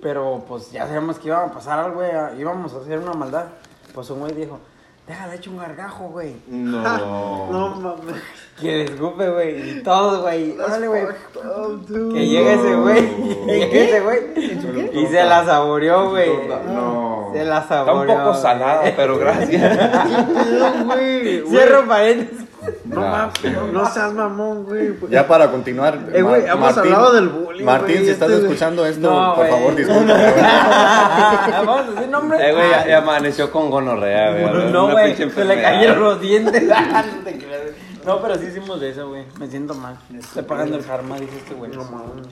[SPEAKER 2] Pero pues ya sabíamos que iba a pasar algo, güey. Íbamos a hacer una maldad. Pues un güey dijo, déjale hecho un gargajo, güey.
[SPEAKER 1] No.
[SPEAKER 6] No mames.
[SPEAKER 2] Que le escupe, güey. Y todos, güey. Órale, güey. Que llegue ese güey. Que llegue ese güey. Y se la saboreó, güey.
[SPEAKER 1] No.
[SPEAKER 2] Se la
[SPEAKER 4] Está
[SPEAKER 2] saboreó.
[SPEAKER 4] un poco salada, pero gracias.
[SPEAKER 6] Güey.
[SPEAKER 2] Cierro paréntesis.
[SPEAKER 6] No
[SPEAKER 3] Ya.
[SPEAKER 6] mames. No seas mamón, güey.
[SPEAKER 3] Ya para continuar.
[SPEAKER 6] Eh, güey, hemos hablado del bullying,
[SPEAKER 3] Martín,
[SPEAKER 6] güey,
[SPEAKER 3] si estás
[SPEAKER 6] este,
[SPEAKER 3] escuchando esto,
[SPEAKER 2] No,
[SPEAKER 3] por
[SPEAKER 2] güey.
[SPEAKER 3] favor, discúlpame. güey.
[SPEAKER 2] Vamos a decir nombre.
[SPEAKER 4] Eh, güey, ya, ya amaneció con gonorrea, güey.
[SPEAKER 2] No, güey. Se le cayeron los dientes. No. No, pero sí hicimos de eso, güey. Me siento mal. Estoy pagando el karma, dice este güey.
[SPEAKER 6] No mames.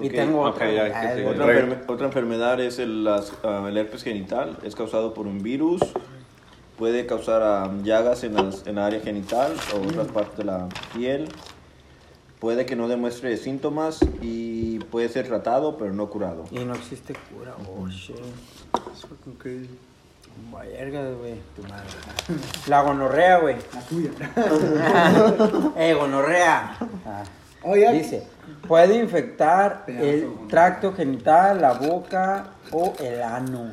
[SPEAKER 2] Y
[SPEAKER 1] Ok,
[SPEAKER 2] tengo
[SPEAKER 4] ok,
[SPEAKER 2] otra.
[SPEAKER 4] ya.
[SPEAKER 1] Otra, enferme- otra enfermedad es el, las- ah, el herpes genital. Es causado por un virus. Puede causar ah, llagas en, las- en la área genital o otras partes de la piel. Puede que no demuestre síntomas y puede ser tratado pero no curado.
[SPEAKER 2] Y no existe cura. Oh, shit.
[SPEAKER 6] It's fucking crazy.
[SPEAKER 2] Verga, güey. La gonorrea, güey.
[SPEAKER 5] La tuya.
[SPEAKER 2] eh, gonorrea. Ah.
[SPEAKER 5] Oye,
[SPEAKER 2] Dice, puede infectar
[SPEAKER 5] Pedazo,
[SPEAKER 2] el
[SPEAKER 5] gonorrea.
[SPEAKER 2] tracto genital, la boca o el ano.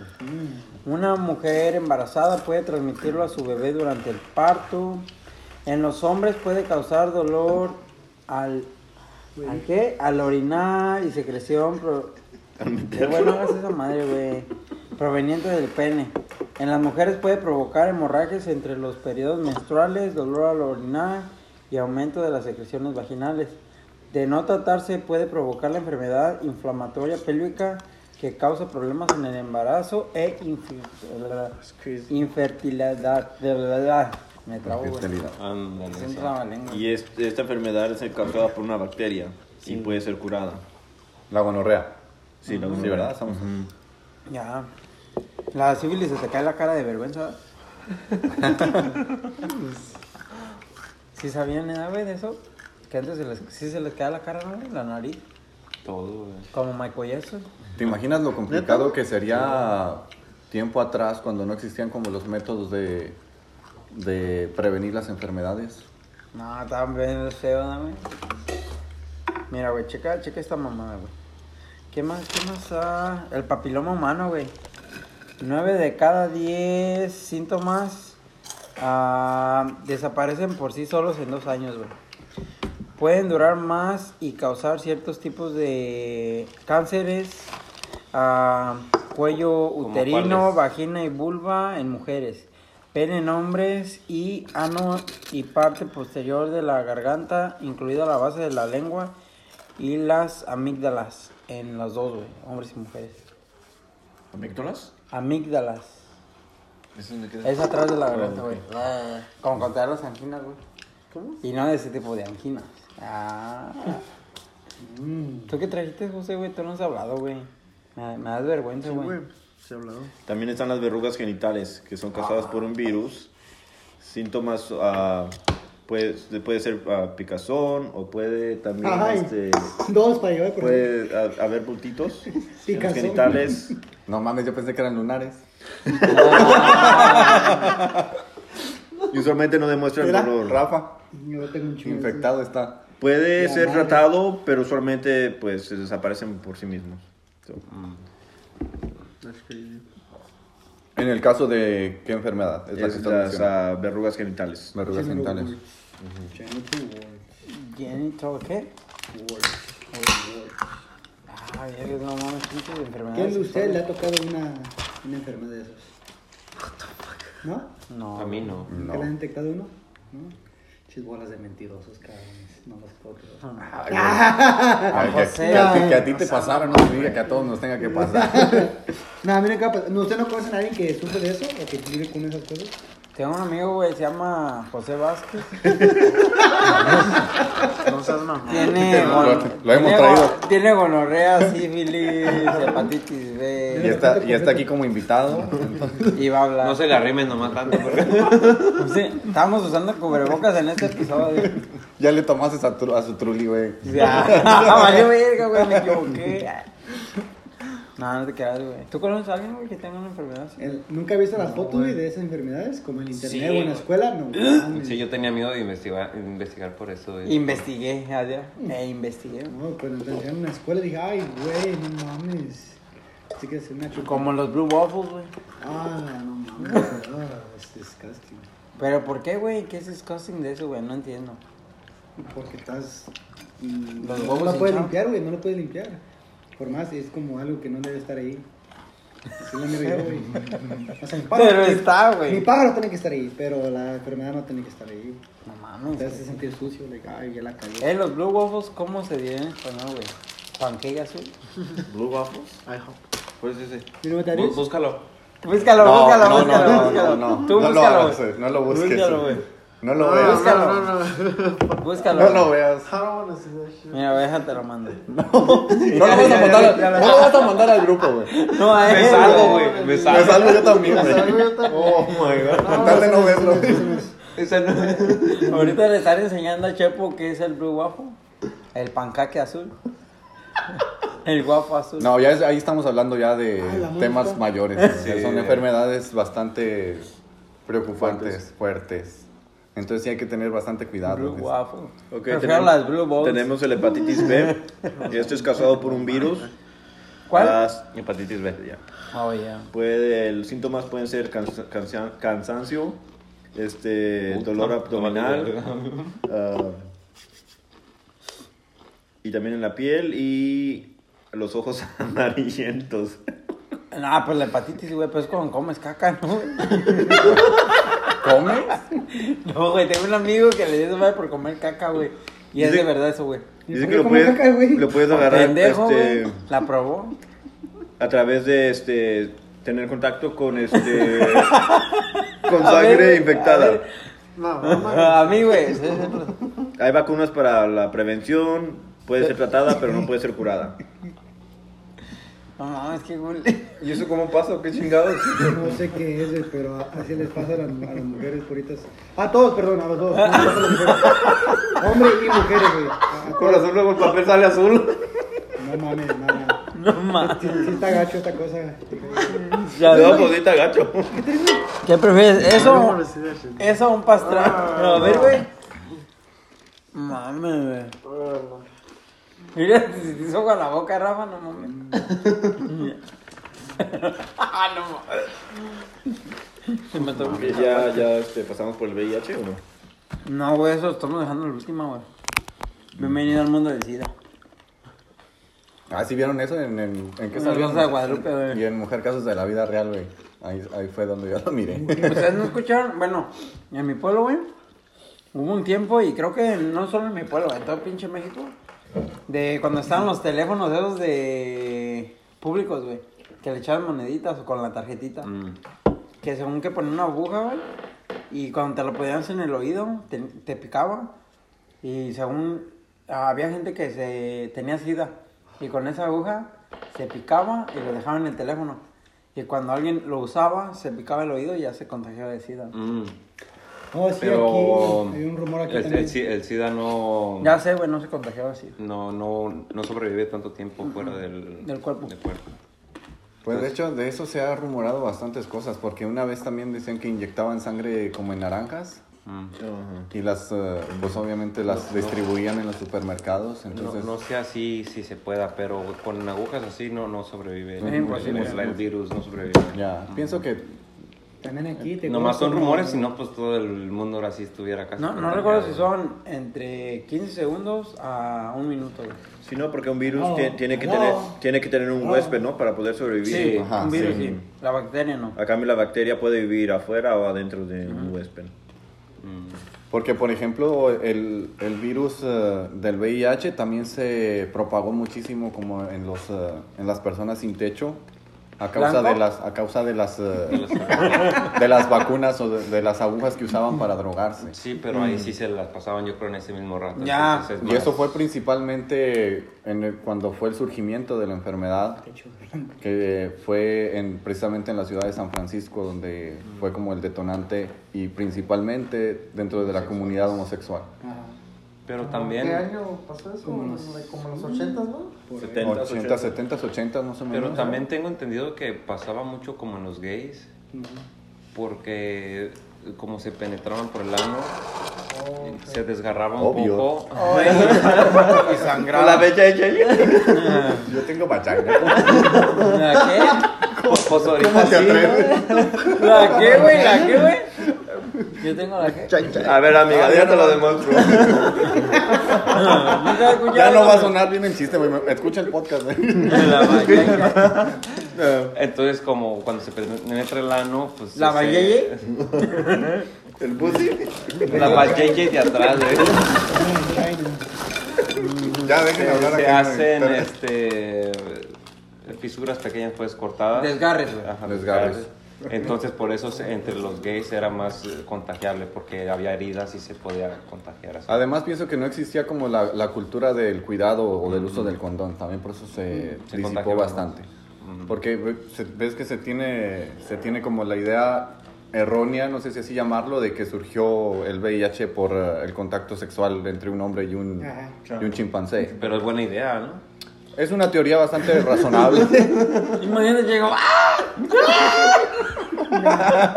[SPEAKER 2] Una mujer embarazada puede transmitirlo a su bebé durante el parto. En los hombres puede causar dolor al... ¿Al qué? Al orinar y secreción. pro- Qué bueno hagas esa madre, güey. Proveniente del pene. En las mujeres puede provocar hemorragias entre los periodos menstruales, dolor al orinar y aumento de las secreciones vaginales. De no tratarse puede provocar la enfermedad inflamatoria pélvica que causa problemas en el embarazo e infertilidad. De verdad. Me
[SPEAKER 1] sí.
[SPEAKER 2] la lengua.
[SPEAKER 1] Y es- esta enfermedad es causada por una bacteria y puede ser curada.
[SPEAKER 3] La gonorrea.
[SPEAKER 1] Sí, la
[SPEAKER 3] Sí,
[SPEAKER 1] gonorrea.
[SPEAKER 3] ¿verdad? Estamos-
[SPEAKER 2] Ya. La sífilis se te cae la cara de vergüenza. ¿Sí sabían, eh, güey, de eso? Que antes se les, sí se les cae la cara, ¿no? La nariz.
[SPEAKER 4] Todo, güey.
[SPEAKER 2] Como Michael Jackson.
[SPEAKER 3] ¿Te imaginas lo complicado que sería tiempo atrás cuando no existían como los métodos de, de prevenir las enfermedades?
[SPEAKER 2] No, bien feo, ¿no, güey? Mira, güey, checa, checa esta mamada, güey. ¿Qué más, qué más? ah? el papiloma humano, güey. 9 de cada 10 síntomas ah, desaparecen por sí solos en dos años, güey. Pueden durar más y causar ciertos tipos de cánceres, ah, cuello
[SPEAKER 4] ¿Como
[SPEAKER 2] uterino, vagina y vulva en mujeres, pene en hombres y ano y parte posterior de la garganta, incluida la base de la lengua y las amígdalas en los dos, güey, hombres y mujeres.
[SPEAKER 1] ¿Amígdalas?
[SPEAKER 2] Amígdalas.
[SPEAKER 1] ¿Eso dónde queda?
[SPEAKER 2] Es atrás de la garganta,
[SPEAKER 1] Ah,
[SPEAKER 2] güey. Como dan las anginas, güey. Y no de ese tipo de anginas. Ah. ¿Tú qué trajiste, José, güey? Tú no has hablado, güey. Me, me das vergüenza,
[SPEAKER 6] Sí,
[SPEAKER 2] güey.
[SPEAKER 6] güey. Se ha hablado.
[SPEAKER 1] También están las verrugas genitales, que son causadas por un virus. Síntomas, ah, puede, puede ser ah, picazón o puede también
[SPEAKER 5] Ay.
[SPEAKER 1] este,
[SPEAKER 5] Dos para llevar por
[SPEAKER 1] puede ah, haber bultitos en los
[SPEAKER 5] Picazón.
[SPEAKER 1] genitales.
[SPEAKER 3] No mames, yo pensé que eran lunares.
[SPEAKER 1] Y usualmente no demuestran dolor.
[SPEAKER 3] Rafa,
[SPEAKER 5] Yo tengo un chingo de
[SPEAKER 3] infectado está.
[SPEAKER 1] Puede
[SPEAKER 5] La
[SPEAKER 1] ser
[SPEAKER 5] madre.
[SPEAKER 1] tratado, pero usualmente pues se desaparecen por sí mismos. So,
[SPEAKER 6] That's crazy.
[SPEAKER 3] En el caso de qué enfermedad es la que
[SPEAKER 1] es
[SPEAKER 3] estás
[SPEAKER 1] las ah, verrugas genitales.
[SPEAKER 3] Verrugas genitales.
[SPEAKER 5] Genital ward.
[SPEAKER 2] ¿Genital qué? Ay, verga, no mames,
[SPEAKER 5] ¿Quién
[SPEAKER 2] enfermedades.
[SPEAKER 5] de ustedes le ha tocado una, una enfermedad de esas? ¿No?
[SPEAKER 2] No.
[SPEAKER 4] A mí no.
[SPEAKER 5] ¿Nunca
[SPEAKER 3] No.
[SPEAKER 5] le han detectado uno? ¿No? Chis bolas de mentirosos, cabrones. No los puedo creer.
[SPEAKER 3] Ay, güey. Ay, que,
[SPEAKER 2] José.
[SPEAKER 3] que a ti, que a ti te pasara, no significa que a todos nos tenga que pasar.
[SPEAKER 5] No, a mí nunca ha pasado. ¿No, ¿Usted no conoce a alguien que sufre de eso o que vive con esas cosas?
[SPEAKER 2] Tengo un amigo, güey, se llama José Vázquez.
[SPEAKER 6] No seas mamá.
[SPEAKER 2] Tiene,
[SPEAKER 3] Lo- lo hemos traído.
[SPEAKER 2] Tiene gonorrea, sífilis, hepatitis
[SPEAKER 3] Y
[SPEAKER 2] B.
[SPEAKER 3] está, y está aquí como invitado.
[SPEAKER 2] Y va a hablar.
[SPEAKER 4] No se le arrimen nomás tanto. Porque...
[SPEAKER 2] Sí, estamos usando cubrebocas en este episodio.
[SPEAKER 3] Ya le tomaste a, tru- a su truli, güey.
[SPEAKER 2] Ya, valió verga, güey, me equivoqué. No, no te quedas, güey. ¿Tú conoces a alguien, güey, que tenga una enfermedad así?
[SPEAKER 5] El- ¿Nunca he visto las fotos, güey, de esas enfermedades? Como en internet
[SPEAKER 4] Sí,
[SPEAKER 5] o en la
[SPEAKER 4] güey.
[SPEAKER 5] escuela, no. mames.
[SPEAKER 4] Sí, yo tenía miedo de investigar, investigar por eso. güey.
[SPEAKER 2] Investigué, adiós. E investigué.
[SPEAKER 5] No, cuando te enseñaron en la escuela dije, ay, güey, no mames. Así que es una chupa.
[SPEAKER 2] Como los Blue Waffles, güey.
[SPEAKER 5] Ah, no mames. Ah, es disgusting.
[SPEAKER 2] Pero ¿por qué, güey? ¿Qué es disgusting de eso, güey? No entiendo.
[SPEAKER 5] Porque estás. mm,
[SPEAKER 2] Los
[SPEAKER 5] no
[SPEAKER 2] huevos
[SPEAKER 5] lo puedes
[SPEAKER 2] hinchados.
[SPEAKER 5] limpiar, güey, no lo puedes limpiar. Por más, es como algo que no debe estar ahí. Así lo miro yo, güey. O sea, mi pájaro,
[SPEAKER 2] Pero está, güey.
[SPEAKER 5] Mi pájaro tiene que estar ahí, pero la enfermedad no tiene que estar ahí.
[SPEAKER 2] No
[SPEAKER 5] Te
[SPEAKER 2] mames.
[SPEAKER 5] hace sentir sucio, like, ay, ya la cagué.
[SPEAKER 2] Eh, los Blue Waffles, ¿cómo se dice en español, güey? Pancake azul.
[SPEAKER 1] Blue Waffles.
[SPEAKER 6] Ay.
[SPEAKER 4] Pues ese. Bú-
[SPEAKER 5] is?
[SPEAKER 4] Búscalo.
[SPEAKER 2] Búscalo,
[SPEAKER 3] No,
[SPEAKER 2] búscalo,
[SPEAKER 3] no, no,
[SPEAKER 2] búscalo,
[SPEAKER 3] no,
[SPEAKER 2] búscalo.
[SPEAKER 3] no, no.
[SPEAKER 2] Tú
[SPEAKER 3] No lo
[SPEAKER 2] búscalo,
[SPEAKER 3] eh, no lo busques.
[SPEAKER 2] Búscalo, güey.
[SPEAKER 3] No lo
[SPEAKER 6] No,
[SPEAKER 3] veas.
[SPEAKER 2] Búscalo.
[SPEAKER 6] no, no, no.
[SPEAKER 2] Búscalo.
[SPEAKER 3] No lo veas.
[SPEAKER 6] Shit.
[SPEAKER 2] Mira, déjate lo mando.
[SPEAKER 3] No lo vas a mandar, al- no lo vas a mandar al grupo, güey.
[SPEAKER 2] No, a
[SPEAKER 4] Me
[SPEAKER 2] él,
[SPEAKER 4] salgo,
[SPEAKER 2] güey.
[SPEAKER 4] Me
[SPEAKER 3] Me
[SPEAKER 4] salgo.
[SPEAKER 3] yo también, güey.
[SPEAKER 6] Salgo yo también.
[SPEAKER 3] Oh my god. Con tal de no verlo.
[SPEAKER 4] Esa no-
[SPEAKER 2] Ahorita le están enseñando a Chepo qué es el Blue Waffle. El pancaque azul. El guapo azul.
[SPEAKER 3] No, ya es- ahí estamos hablando ya de
[SPEAKER 5] Ah,
[SPEAKER 3] temas mayores.
[SPEAKER 4] Sí.
[SPEAKER 3] Son enfermedades bastante preocupantes, fuertes. Entonces sí hay que tener bastante cuidado.
[SPEAKER 2] Blue Waffle.
[SPEAKER 1] Ok,
[SPEAKER 2] Prefiero
[SPEAKER 1] tenemos,
[SPEAKER 2] las Blue Balls.
[SPEAKER 1] tenemos el hepatitis B. y esto es causado por un virus.
[SPEAKER 2] ¿Cuál?
[SPEAKER 1] Las- hepatitis B, ya.
[SPEAKER 2] Oh, yeah.
[SPEAKER 1] Puede, los síntomas pueden ser cansa- cansa- cansancio, este,
[SPEAKER 4] Puta,
[SPEAKER 1] dolor abdominal, ah, y también en la piel y los ojos amarillentos.
[SPEAKER 2] No, pues la hepatitis, güey, pues cuando comes caca, ¿no?
[SPEAKER 3] ¿Comes?
[SPEAKER 2] No, güey, tengo un amigo que le dio madre por comer caca, güey. Y es de verdad eso, güey.
[SPEAKER 1] Dice que lo puedes,
[SPEAKER 5] caca, güey?
[SPEAKER 1] lo puedes agarrar
[SPEAKER 2] Pendejo,
[SPEAKER 1] este,
[SPEAKER 2] güey. La probó.
[SPEAKER 1] a través de este, tener contacto con, este, con
[SPEAKER 2] A ver,
[SPEAKER 1] sangre
[SPEAKER 2] güey, a
[SPEAKER 1] infectada.
[SPEAKER 2] ver.
[SPEAKER 6] No, no, no.
[SPEAKER 2] A mí, güey. sí, sí,
[SPEAKER 1] Hay vacunas para la prevención, puede ser tratada, pero no puede ser curada.
[SPEAKER 2] No mames, qué cool.
[SPEAKER 1] ¿Y eso cómo pasa? ¿Qué chingados?
[SPEAKER 5] No sé qué es, güey, pero así les pasa a las, a las mujeres puritas. A todos, perdón, a los dos. No a. Hombre y mujeres, güey.
[SPEAKER 1] Por razón luego el papel sale azul.
[SPEAKER 5] No mames, nada.
[SPEAKER 2] No mames.
[SPEAKER 5] Sí, sí está gacho esta cosa.
[SPEAKER 2] Ya,
[SPEAKER 1] No, pues sí está gacho.
[SPEAKER 2] ¿Qué prefieres? ¿Eso? ¿Eso o un pastrán?
[SPEAKER 6] Ah.
[SPEAKER 2] a ver, güey. Mames, güey.
[SPEAKER 6] Ah.
[SPEAKER 2] Mira, si te hizo con la boca, Rafa, no mames. ah, no mames. Se me tocó.
[SPEAKER 1] Ya, ya este, pasamos por el VIH o no?
[SPEAKER 2] No, güey, eso estamos dejando el último, güey. Bienvenido al mundo del SIDA.
[SPEAKER 3] Ah, ¿sí vieron eso? ¿En, en, en qué
[SPEAKER 2] En
[SPEAKER 3] salió?
[SPEAKER 2] De Guadalupe, güey.
[SPEAKER 3] Y en Mujer Casos de la Vida Real, güey. Ahí, ahí fue donde yo lo miré.
[SPEAKER 2] ¿Ustedes no escucharon? Bueno, en mi pueblo, güey, hubo un tiempo, y creo que no solo en mi pueblo, en todo pinche México, de cuando estaban los teléfonos esos de públicos, güey, que le echaban moneditas o con la tarjetita,
[SPEAKER 4] Mm.
[SPEAKER 2] que según que ponían una aguja, güey, y cuando te lo ponías en el oído, te, te picaba, y según había gente que se tenía sida, y con esa aguja se picaba y lo dejaban en el teléfono. Y cuando alguien lo usaba, se picaba el oído y ya se contagiaba de sida.
[SPEAKER 4] Mm.
[SPEAKER 5] Oh, sí,
[SPEAKER 4] Pero
[SPEAKER 5] aquí hay un rumor aquí
[SPEAKER 4] el,
[SPEAKER 5] también.
[SPEAKER 4] el, el SIDA no,
[SPEAKER 2] Ya sé, güey, no se contagiaba así.
[SPEAKER 4] no, no, no sobrevive tanto tiempo fuera del,
[SPEAKER 2] Del cuerpo.
[SPEAKER 4] del cuerpo.
[SPEAKER 3] Pues de hecho, de eso se ha rumorado bastantes cosas, porque una vez también decían que inyectaban sangre como en naranjas
[SPEAKER 4] Mm.
[SPEAKER 3] y las, eh, pues obviamente las distribuían en los supermercados,
[SPEAKER 4] No,
[SPEAKER 3] entonces...
[SPEAKER 4] no sé así si se pueda, pero con agujas así no, no sobrevive.
[SPEAKER 2] Es imposible.
[SPEAKER 4] El, el virus no sobrevive.
[SPEAKER 3] Ya, pienso que
[SPEAKER 5] También aquí te
[SPEAKER 4] Nomás son rumores, si no, pues todo el mundo ahora sí estuviera casi.
[SPEAKER 2] No, no recuerdo si son entre 15 segundos a un minuto, güey.
[SPEAKER 1] Si no, porque un virus
[SPEAKER 5] No,
[SPEAKER 1] tie- tiene, que
[SPEAKER 5] no.
[SPEAKER 1] tener, tiene que tener un
[SPEAKER 5] No.
[SPEAKER 1] huésped, ¿no? Para poder sobrevivir.
[SPEAKER 2] Sí,
[SPEAKER 3] Ajá,
[SPEAKER 2] un virus
[SPEAKER 3] sí.
[SPEAKER 2] sí. La bacteria no.
[SPEAKER 1] A cambio, la bacteria puede vivir afuera o adentro de un huésped.
[SPEAKER 4] Mm.
[SPEAKER 3] Porque, por ejemplo, el, el virus eh, del VIH también se propagó muchísimo como en, los, eh, en las personas sin techo A causa
[SPEAKER 2] ¿Blanco?
[SPEAKER 3] de las, a causa de las, eh, de las vacunas o de, de las agujas que usaban para drogarse.
[SPEAKER 4] Sí, pero ahí sí se las pasaban yo creo en ese mismo rato.
[SPEAKER 2] Ya.
[SPEAKER 4] es
[SPEAKER 3] Y eso fue principalmente en el- cuando fue el surgimiento de la enfermedad, que fue en, precisamente en la ciudad de San Francisco, donde fue como el detonante y principalmente dentro de la comunidad homosexual.
[SPEAKER 4] Pero
[SPEAKER 6] ¿Qué
[SPEAKER 4] también...
[SPEAKER 6] año pasó eso? Como en los 80, ¿no?
[SPEAKER 1] 70,
[SPEAKER 3] 80, 70, 80 más o menos.
[SPEAKER 4] Pero también tengo entendido que pasaba mucho como en los gays, porque como se penetraban por el ano, se desgarraba un poco.
[SPEAKER 2] Y sangraba.
[SPEAKER 3] Yo tengo vagina.
[SPEAKER 2] ¿La qué?
[SPEAKER 4] Pues, pues, ahorita
[SPEAKER 3] ¿Cómo te
[SPEAKER 4] sí,
[SPEAKER 3] atreves?
[SPEAKER 2] ¿La qué, güey? ¿La qué, güey? Yo tengo la qué.
[SPEAKER 1] A ver, amiga, ya te lo demuestro.
[SPEAKER 3] Ya no va a sonar bien el chiste, güey. Escucha el podcast. ¿eh?
[SPEAKER 2] La valleye.
[SPEAKER 4] Entonces, como cuando se penetra el ano, pues...
[SPEAKER 2] ¿La
[SPEAKER 4] se-
[SPEAKER 2] valleye?
[SPEAKER 1] El pussy.
[SPEAKER 4] La valleye de atrás, güey.
[SPEAKER 3] Ya dejen hablar
[SPEAKER 4] Se
[SPEAKER 3] aquí.
[SPEAKER 4] hacen
[SPEAKER 3] Pero-
[SPEAKER 4] este, fisuras pequeñas, pues cortadas.
[SPEAKER 2] Desgarres, güey.
[SPEAKER 4] Ajá,
[SPEAKER 3] Desgarres.
[SPEAKER 4] Entonces, por eso entre los gays era más eh, contagiable, porque había heridas y se podía contagiar así.
[SPEAKER 3] Además pienso que no existía como la, la cultura del cuidado o del uso del condón, también por eso se,
[SPEAKER 4] Se
[SPEAKER 3] disipó bastante. Porque ve- se- ves que se tiene, se tiene como la idea errónea, no sé si así llamarlo, de que surgió el VIH por eh, el contacto sexual entre un hombre y un,
[SPEAKER 5] Ajá.
[SPEAKER 3] y un chimpancé.
[SPEAKER 4] Pero es buena idea, ¿no?
[SPEAKER 3] Es una teoría bastante razonable.
[SPEAKER 2] Imagínate, llegó. ¡Ah!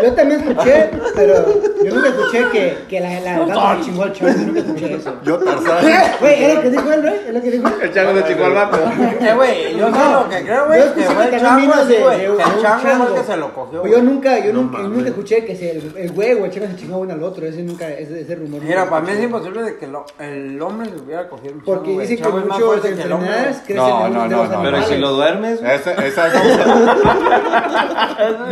[SPEAKER 5] Yo también escuché, pero yo nunca escuché que, que la, la gata se chingó al chavo. Nunca escuché eso.
[SPEAKER 3] Yo, Tarzán.
[SPEAKER 5] Güey, ¿es lo que dijo él, güey? ¿Es lo que dijo él?
[SPEAKER 1] El chango de chingó al vato.
[SPEAKER 2] Eh, güey, yo sé
[SPEAKER 5] No,
[SPEAKER 2] lo que creo,
[SPEAKER 5] yo
[SPEAKER 2] güey, que
[SPEAKER 5] escuché
[SPEAKER 2] fue el chango
[SPEAKER 5] de-
[SPEAKER 2] güey.
[SPEAKER 5] de
[SPEAKER 2] Que el chango fue
[SPEAKER 5] chango.
[SPEAKER 2] que se lo cogió,
[SPEAKER 5] Pues yo
[SPEAKER 2] güey.
[SPEAKER 5] nunca, yo
[SPEAKER 6] No
[SPEAKER 5] nunca, nunca escuché que se, el, güey o el chico se chingó uno al otro. Ese nunca, ese, ese rumor.
[SPEAKER 2] Mira, para mí es imposible de que lo- el hombre se hubiera cogido un chango,
[SPEAKER 5] Porque
[SPEAKER 2] güey.
[SPEAKER 5] dicen que
[SPEAKER 2] chango es que hombre,
[SPEAKER 5] enfermedades
[SPEAKER 2] güey.
[SPEAKER 5] crecen
[SPEAKER 3] No,
[SPEAKER 5] en
[SPEAKER 3] no,
[SPEAKER 5] de
[SPEAKER 3] no, no.
[SPEAKER 4] Pero ¿y si lo duermes,
[SPEAKER 3] Esa, esa Estamos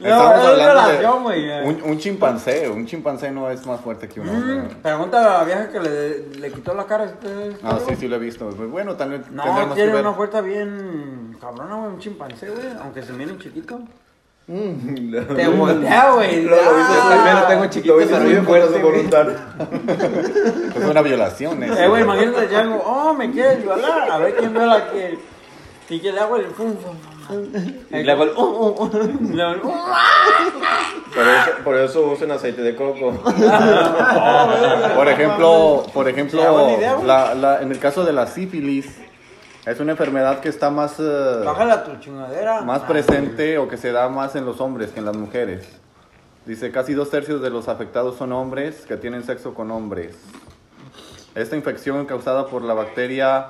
[SPEAKER 2] No, es
[SPEAKER 3] hablando
[SPEAKER 2] violación, güey.
[SPEAKER 3] de un, un chimpancé. Un chimpancé no es más fuerte que un hombre.
[SPEAKER 2] Mm, Pregúntale a la vieja que le, le quitó la cara. este-
[SPEAKER 3] Ah, sí, sí lo he visto. Pues bueno, también
[SPEAKER 2] No,
[SPEAKER 3] tendremos que
[SPEAKER 2] tiene
[SPEAKER 3] ver.
[SPEAKER 2] una fuerza bien cabrona, güey, un chimpancé, güey, aunque se miren chiquito. Te voltea, güey.
[SPEAKER 1] Lo- lo hice
[SPEAKER 2] Ah.
[SPEAKER 1] también, lo
[SPEAKER 4] tengo chiquito,
[SPEAKER 1] Lo hice
[SPEAKER 4] pero
[SPEAKER 1] muy
[SPEAKER 4] bien
[SPEAKER 1] fuerte, voluntario.
[SPEAKER 3] Es una violación. eso.
[SPEAKER 2] Eh, güey, imagínate el chango, oh, me quieres violar, a ver quién viola que... Y que le hago el fum.
[SPEAKER 4] y le hago el... uh, uh, uh.
[SPEAKER 2] Le hago el, uh,
[SPEAKER 1] Por eso, por eso usen aceite de coco.
[SPEAKER 3] Por ejemplo, por ejemplo la, la- en el caso de la sífilis, es una enfermedad que está más, eh,
[SPEAKER 2] tu chingadera.
[SPEAKER 3] más
[SPEAKER 2] Ah,
[SPEAKER 3] presente o que se da más en los hombres que en las mujeres. Dice, casi dos tercios de los afectados son hombres que tienen sexo con hombres. Esta infección causada por la bacteria...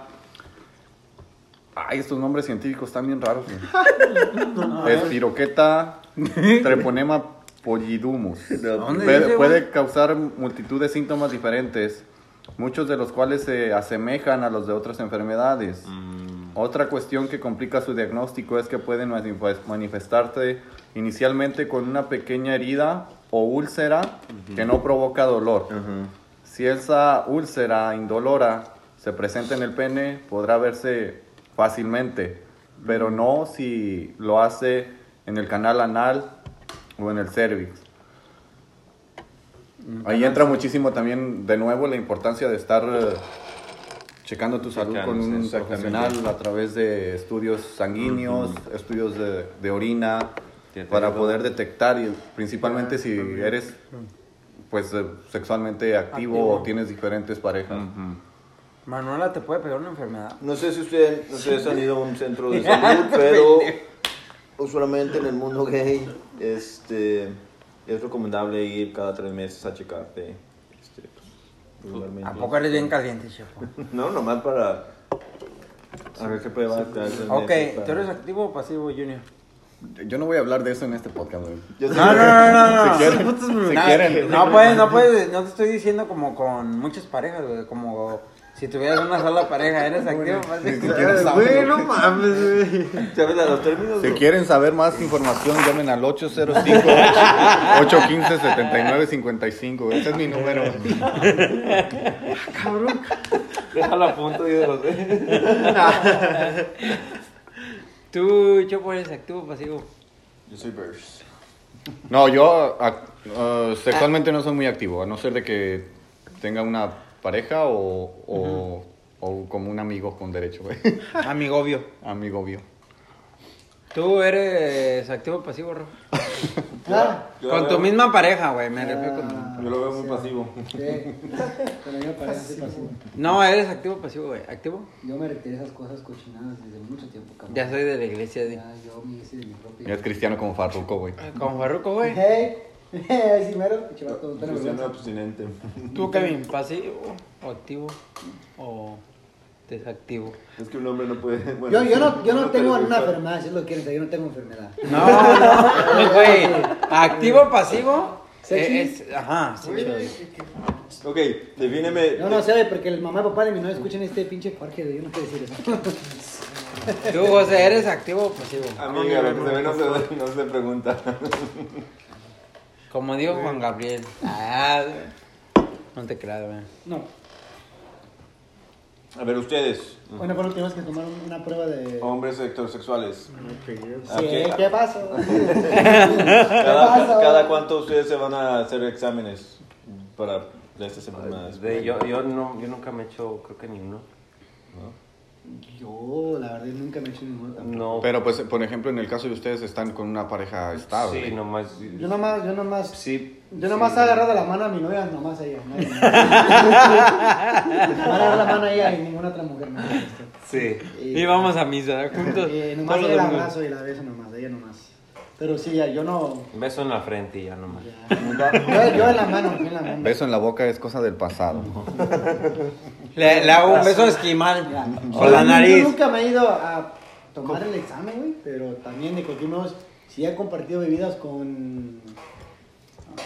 [SPEAKER 3] Ay, estos nombres científicos están bien raros. güey. Espiroqueta treponema pollidumus.
[SPEAKER 2] ¿Dónde
[SPEAKER 3] Puede, puede causar multitud de síntomas diferentes, muchos de los cuales se asemejan a los de otras enfermedades. Otra cuestión que complica su diagnóstico es que pueden manif- manifestarse inicialmente con una pequeña herida o úlcera que no provoca dolor. Si esa úlcera indolora se presenta en el pene, podrá verse fácilmente, pero no si lo hace en el canal anal o en el cervix. Ahí entra muchísimo también, de nuevo, la importancia de estar eh, checando tu salud con un profesional a través de estudios sanguíneos, estudios de, de orina, para poder detectar, y principalmente si eres pues eh, sexualmente activo,
[SPEAKER 2] Activo.
[SPEAKER 3] o tienes diferentes parejas.
[SPEAKER 2] Manuela te puede pegar una enfermedad.
[SPEAKER 1] No sé si ustedes, ustedes han ido a un centro de salud, pero usualmente en el mundo gay este, es recomendable ir cada tres meses a checarte. Este, pues.
[SPEAKER 2] ¿A poco eres bien caliente, chepo?
[SPEAKER 1] No, nomás para a ver qué prueba te hacen
[SPEAKER 2] Ok,
[SPEAKER 1] para-
[SPEAKER 2] ¿tú eres activo o pasivo, Junior?
[SPEAKER 3] Yo no voy a hablar de eso en este podcast. güey.
[SPEAKER 2] No, no, no, no, no.
[SPEAKER 3] Si quieren.
[SPEAKER 2] No puedes, no puedes, no te estoy diciendo como con muchas parejas, güey, como si tuvieras una sola pareja, eres activo,
[SPEAKER 3] Si
[SPEAKER 2] pasivo.
[SPEAKER 3] quieren saber-
[SPEAKER 6] Güey, no mames, güey.
[SPEAKER 1] ¿Sabes de los términos?
[SPEAKER 3] Si quieren saber más información, llamen al 805-815-7955. Ese es mi número.
[SPEAKER 4] Déjalo a punto y de los...
[SPEAKER 2] Tú, Chopo, eres activo o pasivo.
[SPEAKER 1] Yo soy Burst.
[SPEAKER 3] No, yo uh, sexualmente no soy muy activo, a no ser de que tenga una pareja o, o, o como un amigo con derecho, güey.
[SPEAKER 2] Amigobio.
[SPEAKER 3] amigo obvio.
[SPEAKER 2] ¿Tú eres activo o pasivo, Rafa?
[SPEAKER 5] Ah,
[SPEAKER 1] Yo
[SPEAKER 2] Con
[SPEAKER 1] lo
[SPEAKER 2] tu
[SPEAKER 1] veo-
[SPEAKER 2] misma pareja, güey, me refiero con tu...
[SPEAKER 1] Yo lo veo muy pasivo.
[SPEAKER 5] sí. Pero yo me parece pasivo.
[SPEAKER 2] No, eres activo o pasivo, güey. ¿Activo?
[SPEAKER 5] Yo me retiré de esas cosas cochinadas desde mucho tiempo, cabrón.
[SPEAKER 2] Ya soy de la iglesia, de...
[SPEAKER 5] Ya, yo me hice de mi propia.
[SPEAKER 3] Es cristiano como Farruko, güey.
[SPEAKER 2] Como Farruko, güey.
[SPEAKER 5] Hey, hey, sí, mero, pinche vato, no tengo
[SPEAKER 1] Cristiano abstinente.
[SPEAKER 2] ¿Tú, Kevin, pasivo o activo o desactivo?
[SPEAKER 1] Es que un hombre no puede. Bueno,
[SPEAKER 5] Yo, yo
[SPEAKER 1] sí,
[SPEAKER 5] no, yo no
[SPEAKER 1] te
[SPEAKER 5] tengo
[SPEAKER 1] gusta.
[SPEAKER 5] una enfermedad, si es lo que quieres, yo no tengo enfermedad.
[SPEAKER 2] No, no, güey. Activo, pasivo.
[SPEAKER 5] Sexy.
[SPEAKER 2] eh, Es, ajá, sí.
[SPEAKER 1] Ok, defíneme.
[SPEAKER 5] No, no sé, porque el mamá y papá de mi novia escuchan este pinche Jorge, yo no quiero decir eso.
[SPEAKER 2] Tú, José, ¿eres activo o pasivo?
[SPEAKER 1] Amiga, lo que se ve no se, no se pregunta.
[SPEAKER 2] Como dijo Juan Gabriel. Ah, no te creas, güey.
[SPEAKER 5] No.
[SPEAKER 1] A ver, ustedes,
[SPEAKER 5] Bueno, pero tenemos que tomar una prueba de...
[SPEAKER 1] hombres heterosexuales.
[SPEAKER 5] Sí,
[SPEAKER 1] Ok.
[SPEAKER 5] ¿qué pasó?
[SPEAKER 1] Cada,
[SPEAKER 5] pasa?
[SPEAKER 1] cada cuánto ustedes se van a hacer exámenes para de estas enfermedades.
[SPEAKER 4] De- yo, yo, no, yo nunca me he hecho, creo que ni uno.
[SPEAKER 5] Yo, la verdad, nunca me he hecho ninguno tampoco.
[SPEAKER 4] No.
[SPEAKER 3] Pero pues, por ejemplo, en el caso de ustedes están con una pareja estable.
[SPEAKER 4] Sí, nomás.
[SPEAKER 5] Yo nomás, yo nomás...
[SPEAKER 4] Sí.
[SPEAKER 5] Yo nomás
[SPEAKER 4] sí.
[SPEAKER 5] he agarrado la mano a mi novia, nomás a ella. nadie más. Me he agarrado la mano a ella y ninguna otra mujer me ha visto.
[SPEAKER 4] Sí.
[SPEAKER 2] Y vamos a misa juntos.
[SPEAKER 5] Y nomás
[SPEAKER 2] todos
[SPEAKER 5] el abrazo y la beso nomás, a ella nomás. Pero sí, ya, yo no...
[SPEAKER 4] Beso en la frente y ya nomás.
[SPEAKER 5] ya. Yo, yo en la mano, yo en la mano.
[SPEAKER 3] Beso en la boca es cosa del pasado.
[SPEAKER 2] Le, le hago un beso esquimal con la
[SPEAKER 5] Yo
[SPEAKER 2] nariz.
[SPEAKER 5] nunca me he ido a tomar el examen, güey, pero también de cualquier modo, sí he compartido bebidas con ah,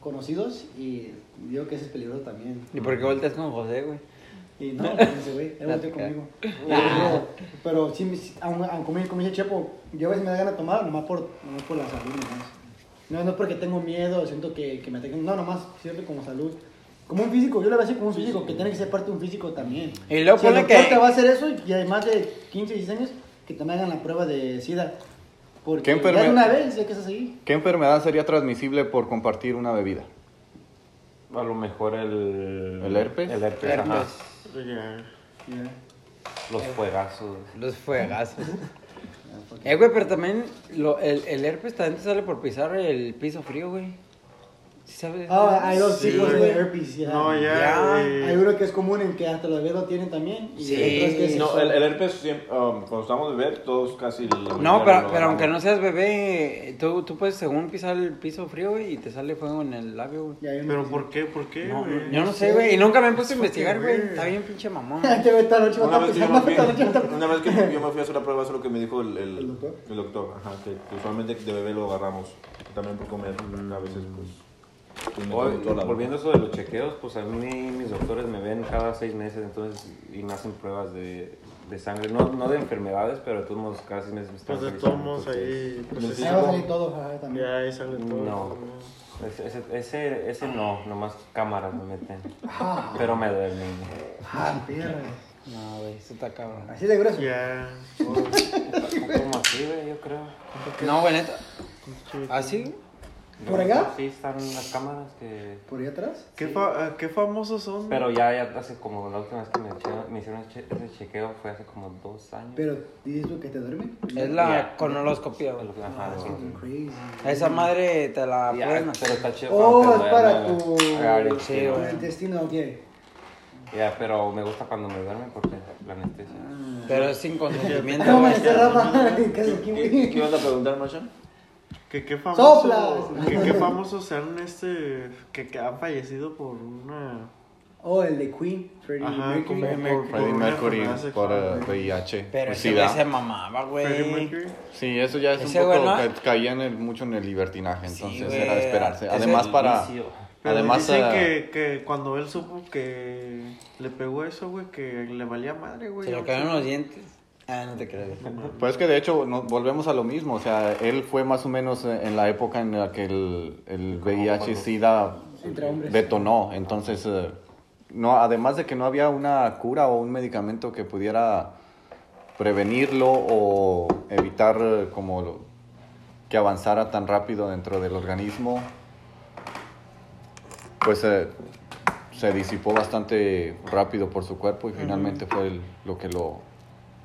[SPEAKER 5] conocidos y digo que ese es peligroso también.
[SPEAKER 2] ¿Y por qué volteas con José, güey?
[SPEAKER 5] Y no, con ese güey, él volteó conmigo. Pero, pero sí, me- sí, aun, aun como, como dice Chepo, yo a veces me da ganas de tomar, nomás por, nomás por la salud, nomás. No, no es porque tengo miedo, siento que, que me ataquen, no, nomás, cierto, como salud. Como un físico, yo lo veo así como un físico, que tiene que ser parte de un físico también.
[SPEAKER 2] Y luego
[SPEAKER 5] si el
[SPEAKER 2] que-
[SPEAKER 5] va a hacer eso y además de 15, 16 años, que te me hagan la prueba de SIDA. Porque
[SPEAKER 3] ¿Qué
[SPEAKER 5] ya
[SPEAKER 3] enfermedad?
[SPEAKER 5] una vez, ya que.
[SPEAKER 3] ¿Qué enfermedad sería transmisible por compartir una bebida?
[SPEAKER 4] A lo mejor el.
[SPEAKER 3] ¿El herpes?
[SPEAKER 4] El herpes,
[SPEAKER 2] Herpes.
[SPEAKER 4] ajá. Los fuegazos.
[SPEAKER 2] Los fuegazos. Eh, güey, pero también lo, el, el herpes también te sale por pisar el piso frío, güey. ¿Sí sabes?
[SPEAKER 5] Ah, hay dos
[SPEAKER 6] Sí,
[SPEAKER 5] tipos de herpes, ya.
[SPEAKER 6] No, ya. Eh,
[SPEAKER 5] Hay uno que es común en que hasta los bebés lo tienen también. Y
[SPEAKER 2] Sí,
[SPEAKER 5] que es
[SPEAKER 1] No, el, el herpes, siempre, um, cuando estamos de ver, todos casi. la
[SPEAKER 2] No, pero, pero aunque no seas bebé, tú, tú puedes según pisar el piso frío, güey, y te sale fuego en el labio, güey.
[SPEAKER 6] Pero ¿por qué? ¿Por qué,
[SPEAKER 2] No,
[SPEAKER 6] güey?
[SPEAKER 2] yo no sé, güey, y nunca me he puesto a investigar, güey. Está bien pinche mamón.
[SPEAKER 5] Esta noche
[SPEAKER 1] Una vez, que yo me fui,
[SPEAKER 5] estar
[SPEAKER 1] una vez que yo me fui a hacer la prueba, eso es lo que me dijo el, el,
[SPEAKER 5] ¿El doctor?
[SPEAKER 1] el doctor, ajá, que, que usualmente de bebé lo agarramos. También por comer, a veces, pues. Pues, la-
[SPEAKER 4] volviendo a eso de los chequeos, pues a mí mis doctores me ven cada seis meses entonces y me hacen pruebas de, de sangre, no, no de enfermedades, pero de todos modos cada seis meses me están
[SPEAKER 6] Pues de
[SPEAKER 4] revisando,
[SPEAKER 6] todos modos
[SPEAKER 4] entonces,
[SPEAKER 6] ahí. Pues
[SPEAKER 1] Sí,
[SPEAKER 6] ese-
[SPEAKER 5] Ahí todo, también.
[SPEAKER 6] Ya ahí sale todo.
[SPEAKER 4] No. Ese, ese, ese, ese no, nomás cámaras me meten,
[SPEAKER 5] Ah,
[SPEAKER 4] pero me duermen.
[SPEAKER 5] ah, perra.
[SPEAKER 2] No, güey, eso está cabrón.
[SPEAKER 5] Así de grueso.
[SPEAKER 6] Ya.
[SPEAKER 4] Como así, güey, yo creo.
[SPEAKER 2] No, güey, neta. ¿Así?
[SPEAKER 5] ¿Por allá?
[SPEAKER 4] Sí, están las cámaras que...
[SPEAKER 5] ¿Por ahí atrás?
[SPEAKER 6] ¿Qué, fa- eh, ¿Qué famosos son?
[SPEAKER 4] Pero ya, ya hace como la última vez que me, eché- me hicieron ese che- ese chequeo fue hace como dos años.
[SPEAKER 5] Pero, ¿dices tú que te duerme?
[SPEAKER 2] Es la
[SPEAKER 4] Ya.
[SPEAKER 2] colonoscopia, güey.
[SPEAKER 4] Ajá, sí.
[SPEAKER 5] Fucking crazy.
[SPEAKER 2] Esa madre te la pueden
[SPEAKER 4] pero está chido.
[SPEAKER 5] Oh, es para tu...
[SPEAKER 4] agarre el
[SPEAKER 2] Sí,
[SPEAKER 5] tu intestino, ok.
[SPEAKER 4] Ya, pero me gusta cuando me duermen porque la anestesia.
[SPEAKER 2] Pero es sin consentimiento,
[SPEAKER 5] No me aquí,
[SPEAKER 1] ¿Qué. ¿Qué ibas a preguntar, Masha?
[SPEAKER 6] ¿Qué, qué famosos?
[SPEAKER 5] ¡Sopla!
[SPEAKER 6] ¿Qué, qué famosos sean este. Que, que han fallecido por una.
[SPEAKER 5] Oh, el de Queen, Freddie
[SPEAKER 6] Ajá,
[SPEAKER 5] Mercury.
[SPEAKER 6] como por, por
[SPEAKER 3] Freddie Mercury por
[SPEAKER 6] güey.
[SPEAKER 3] VIH.
[SPEAKER 2] Pero ese güey se mamaba,
[SPEAKER 6] Freddie
[SPEAKER 2] güey.
[SPEAKER 6] Mercury.
[SPEAKER 3] Sí, eso ya es
[SPEAKER 2] Ese
[SPEAKER 3] un poco,
[SPEAKER 2] ¿no?
[SPEAKER 3] ca- caía en el- mucho en el libertinaje,
[SPEAKER 2] Sí,
[SPEAKER 3] entonces
[SPEAKER 2] güey.
[SPEAKER 3] era de esperarse. Además para.
[SPEAKER 6] Pero
[SPEAKER 3] además
[SPEAKER 6] dicen
[SPEAKER 3] eh,
[SPEAKER 6] que, que cuando él supo que le pegó eso, güey, que le valía madre, güey.
[SPEAKER 2] Se le cayeron los dientes. Ah, no te creo.
[SPEAKER 3] Pues que de hecho no- volvemos a lo mismo, o sea, él fue más o menos eh, en la época en la que el, el VIH SIDA
[SPEAKER 5] Entre hombres.
[SPEAKER 3] detonó, entonces eh, no, además de que no había una cura o un medicamento que pudiera prevenirlo o evitar eh, como que avanzara tan rápido dentro del organismo, pues eh, se disipó bastante rápido por su cuerpo y finalmente fue el- lo que lo,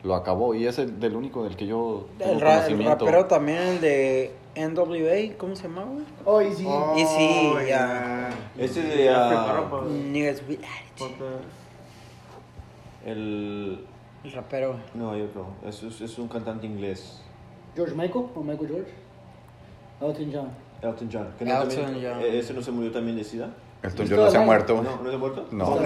[SPEAKER 3] lo acabó. Y es el del único del que yo tengo
[SPEAKER 2] El, ra- el rapero también, el de NWA, ¿cómo se llama, güey?
[SPEAKER 5] Oh, y sí.
[SPEAKER 2] Y sí, ya.
[SPEAKER 1] Este de... ah,
[SPEAKER 2] Niggas with attitude.
[SPEAKER 1] el...
[SPEAKER 2] El rapero.
[SPEAKER 1] No, hay otro. Es, es, es un cantante inglés.
[SPEAKER 5] George Michael o Michael George. Elton John.
[SPEAKER 1] Elton John. que no
[SPEAKER 2] Elton
[SPEAKER 1] también-
[SPEAKER 2] John.
[SPEAKER 1] eh, ¿Ese no se murió también de SIDA?
[SPEAKER 3] Elton John no se ha muerto.
[SPEAKER 1] ¿No, ¿No se ha muerto?
[SPEAKER 3] No.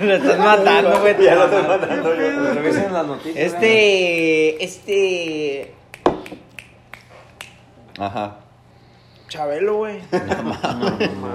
[SPEAKER 2] Lo estás matando, güey.
[SPEAKER 1] Ya lo estoy matando yo.
[SPEAKER 4] Revisen las noticias.
[SPEAKER 2] Este. Este.
[SPEAKER 3] Ajá.
[SPEAKER 2] Chabelo, güey.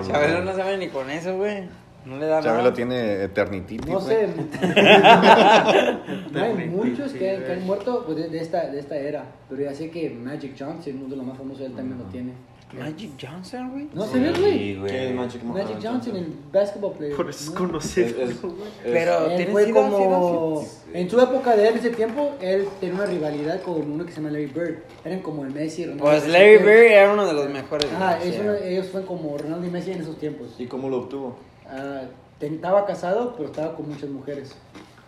[SPEAKER 2] Chabelo no sabe ni con eso, güey. No le da
[SPEAKER 3] Chabelo
[SPEAKER 2] nada.
[SPEAKER 3] tiene eternitity.
[SPEAKER 5] No sé. no hay muchos que, que han muerto pues, de, de esta, de esta era. Pero ya sé que Magic Johnson, uno de los más famosos, él también lo tiene.
[SPEAKER 2] Magic Johnson, güey.
[SPEAKER 5] ¿No se ve, güey?
[SPEAKER 4] Sí, güey.
[SPEAKER 1] ¿Quién es Magic
[SPEAKER 5] Magic Johnson, el basketball player.
[SPEAKER 6] Por eso es
[SPEAKER 5] ¿no?
[SPEAKER 1] Es-
[SPEAKER 6] conocido.
[SPEAKER 1] es- es-
[SPEAKER 2] Pero
[SPEAKER 5] Él
[SPEAKER 2] tiene
[SPEAKER 5] fue como. En su época de él, ese tiempo, él tenía una rivalidad con uno que se llama Larry Bird. Eran como el Messi y Ronaldo.
[SPEAKER 2] Pues Larry. Bird era uno de los mejores.
[SPEAKER 5] Ah, ellos fueron como Ronaldo y Messi en esos tiempos.
[SPEAKER 1] ¿Y cómo lo obtuvo?
[SPEAKER 5] Ah, estaba casado, pero estaba con muchas mujeres.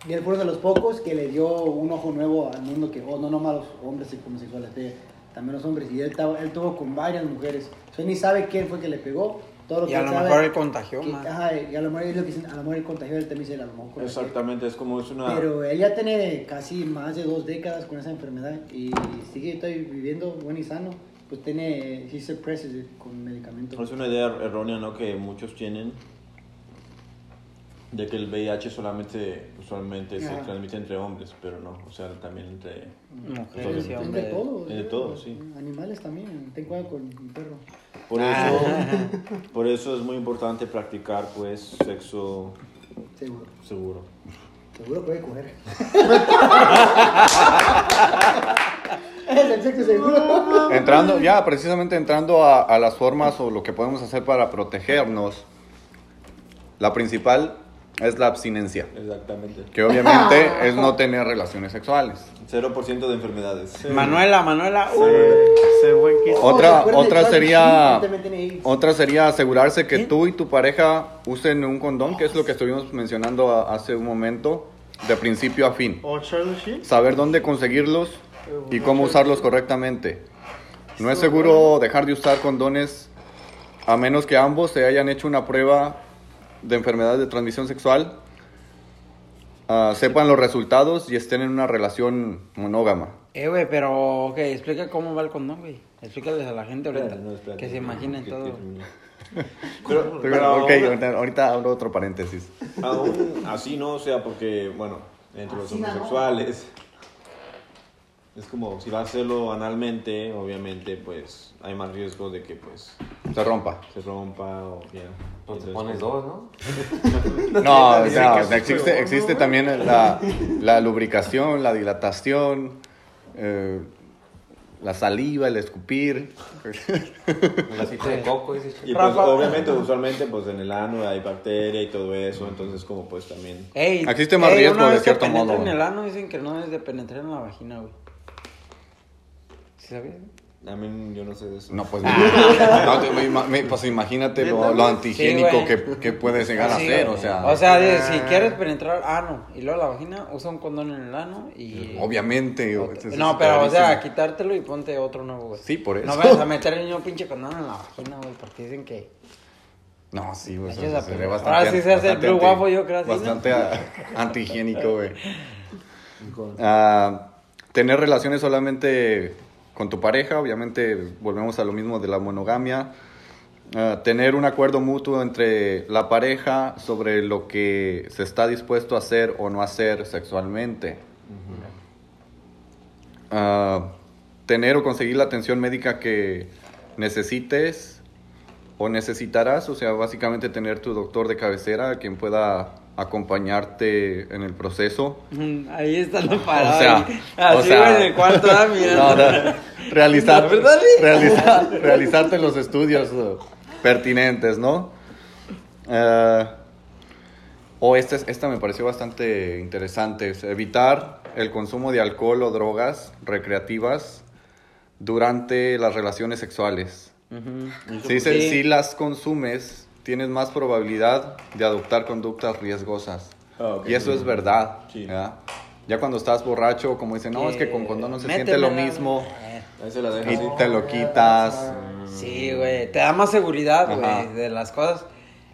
[SPEAKER 5] Y él fue uno de los pocos que le dio un ojo nuevo al mundo, que, oh, no nomás los hombres homosexuales, de- también los hombres. Y él, estaba- él tuvo con varias mujeres. O sea, ni sabe quién fue que le pegó. Todo lo
[SPEAKER 2] Y
[SPEAKER 5] que
[SPEAKER 2] a
[SPEAKER 5] él
[SPEAKER 2] lo
[SPEAKER 5] sabe-
[SPEAKER 2] mejor él contagió,
[SPEAKER 5] que-
[SPEAKER 2] man.
[SPEAKER 5] Ajá, y a lo mejor es lo que dicen, a lo mejor él contagió, él también dice, a lo mejor.
[SPEAKER 1] Exactamente, es como es una...
[SPEAKER 5] Pero él ya tiene casi más de dos décadas con esa enfermedad y sigue todavía viviendo bueno y sano. Pues tiene, he suppresses con medicamentos.
[SPEAKER 1] Es una idea er- errónea, ¿no? Que muchos tienen de que el VIH solamente, usualmente se
[SPEAKER 5] Ajá.
[SPEAKER 1] transmite entre hombres, pero no, o sea, también entre...
[SPEAKER 2] Mujeres y
[SPEAKER 5] Es de
[SPEAKER 2] hombres.
[SPEAKER 5] todo.
[SPEAKER 1] Es de todo, sí.
[SPEAKER 5] Animales también. Ten cuidado con mi perro.
[SPEAKER 1] Por
[SPEAKER 2] Ah.
[SPEAKER 1] eso, por eso es muy importante practicar, pues, sexo
[SPEAKER 5] Seguro.
[SPEAKER 1] seguro.
[SPEAKER 5] Seguro puede coger. es el sexo seguro.
[SPEAKER 3] Entrando, ya precisamente entrando a, a las formas o lo que podemos hacer para protegernos, la principal es la abstinencia,
[SPEAKER 1] Exactamente.
[SPEAKER 3] que obviamente es no tener relaciones sexuales.
[SPEAKER 1] 0% de enfermedades.
[SPEAKER 2] Manuela, Manuela. uh,
[SPEAKER 6] Ese buen que
[SPEAKER 5] Oh,
[SPEAKER 3] Otra-
[SPEAKER 5] ¿se acuerdan de
[SPEAKER 3] otra sería-. Otra sería asegurarse que
[SPEAKER 2] ¿Qué?
[SPEAKER 3] tú y tu pareja usen un condón, que es lo que estuvimos mencionando a- hace un momento, de principio a fin. Saber dónde conseguirlos y cómo usarlos correctamente. No es seguro dejar de usar condones a menos que ambos se hayan hecho una prueba de enfermedad de transmisión sexual, ah, sepan los resultados y estén en una relación monógama.
[SPEAKER 2] Eh, güey, pero, ok, explica cómo va el condón, güey. Explícales a la gente ahorita.
[SPEAKER 1] Espérate, no, espérate.
[SPEAKER 2] que se imaginen
[SPEAKER 1] Que-
[SPEAKER 2] todo.
[SPEAKER 1] que- Pero, pero
[SPEAKER 3] ok,
[SPEAKER 1] aún-
[SPEAKER 3] ahorita, abro otro paréntesis.
[SPEAKER 1] aún así no, o sea, porque, bueno, entre los homosexuales, es como, si va a hacerlo analmente, obviamente, pues, hay más riesgo de que, pues,
[SPEAKER 3] Se rompa.
[SPEAKER 1] se rompa o ya.
[SPEAKER 4] Te
[SPEAKER 1] Entonces,
[SPEAKER 4] pones dos, ¿no?
[SPEAKER 3] No, o sea, existe, existe también la, la lubricación, la dilatación, eh, la saliva, el escupir.
[SPEAKER 4] El aceite de coco, dice
[SPEAKER 1] Y pues,
[SPEAKER 2] Rafa.
[SPEAKER 1] obviamente, usualmente, pues, en el ano hay bacteria y todo eso, entonces, como, pues, también...
[SPEAKER 2] Ey,
[SPEAKER 3] Existe más
[SPEAKER 2] ey,
[SPEAKER 3] riesgo,
[SPEAKER 2] una
[SPEAKER 3] de
[SPEAKER 2] vez que
[SPEAKER 3] cierto
[SPEAKER 2] penetran
[SPEAKER 3] modo.
[SPEAKER 2] en el ano dicen que no es de penetrar en la vagina, güey. ¿Sí sabías?
[SPEAKER 1] También yo no sé de eso.
[SPEAKER 3] No, pues, no, me pues imagínate lo, lo antihigiénico
[SPEAKER 2] Sí,
[SPEAKER 3] que, que puedes llegar a
[SPEAKER 2] Sí,
[SPEAKER 3] hacer,
[SPEAKER 2] güey.
[SPEAKER 3] o sea,
[SPEAKER 2] O sea, de- si quieres penetrar ano y luego la vagina, usa un condón en el ano y...
[SPEAKER 3] obviamente. o- eso
[SPEAKER 2] No, pero, o sea, quitártelo y ponte otro nuevo, güey.
[SPEAKER 3] Sí, por eso.
[SPEAKER 2] No vayas a meter el mismo pinche condón en la vagina, güey, porque dicen que...
[SPEAKER 3] No, sí, güey, eso se ve bastante.
[SPEAKER 2] Ahora sí se hace el blue
[SPEAKER 3] anti-
[SPEAKER 2] waffle, yo creo.
[SPEAKER 3] Bastante a- antihigiénico, güey. Ah, tener relaciones solamente con tu pareja, obviamente volvemos a lo mismo de la monogamia. Ah, tener un acuerdo mutuo entre la pareja sobre lo que se está dispuesto a hacer o no hacer sexualmente. Ah, tener o conseguir la atención médica que necesites o necesitarás, o sea, básicamente tener tu doctor de cabecera quien pueda acompañarte en el proceso.
[SPEAKER 2] Mm, Ahí está lo parado.
[SPEAKER 3] O sea,
[SPEAKER 2] así,
[SPEAKER 3] o sea-
[SPEAKER 2] en el cuarto, ah, mirando.
[SPEAKER 3] No, no, realizar,
[SPEAKER 2] sí.
[SPEAKER 3] realizar- realizarte los estudios eh, pertinentes, ¿no? Eh, O este, es- esta me pareció bastante interesante. es evitar el consumo de alcohol o drogas recreativas durante las relaciones sexuales.
[SPEAKER 2] Sí.
[SPEAKER 3] si las consumes, tienes más probabilidad de adoptar conductas riesgosas.
[SPEAKER 1] Ah, ok.
[SPEAKER 3] Y eso es verdad.
[SPEAKER 1] Sí.
[SPEAKER 3] ¿ya? Ya cuando estás borracho, como dicen, no, es que con condón no se siente lo mismo.
[SPEAKER 2] eh.
[SPEAKER 1] Ahí se la
[SPEAKER 3] Y te lo quitas.
[SPEAKER 2] Sí, güey. Te da más seguridad, güey, de las cosas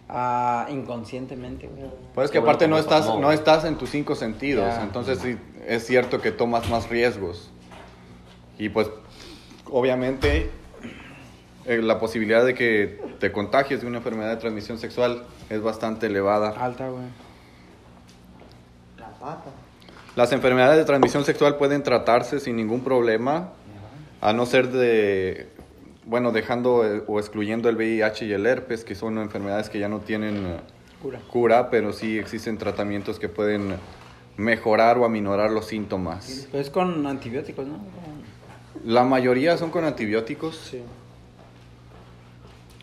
[SPEAKER 2] ah, inconscientemente, güey.
[SPEAKER 3] Pues es que
[SPEAKER 4] bueno
[SPEAKER 3] aparte no
[SPEAKER 4] no
[SPEAKER 3] estás, no
[SPEAKER 4] güey.
[SPEAKER 3] estás en tus cinco sentidos,
[SPEAKER 2] Ya.
[SPEAKER 3] entonces sí, es cierto que tomas más riesgos. Y pues, obviamente, eh, la posibilidad de que te contagies de una enfermedad de transmisión sexual es bastante elevada.
[SPEAKER 2] Alta, güey.
[SPEAKER 6] La pata.
[SPEAKER 3] Las enfermedades de transmisión sexual pueden tratarse sin ningún problema, a no ser de, bueno, dejando eh, o excluyendo el VIH y el herpes, que son enfermedades que ya no tienen eh,
[SPEAKER 2] Cura.
[SPEAKER 3] cura, pero sí existen tratamientos que pueden mejorar o aminorar los síntomas.
[SPEAKER 2] Pues con antibióticos, ¿no?
[SPEAKER 3] La mayoría son con antibióticos.
[SPEAKER 2] Sí.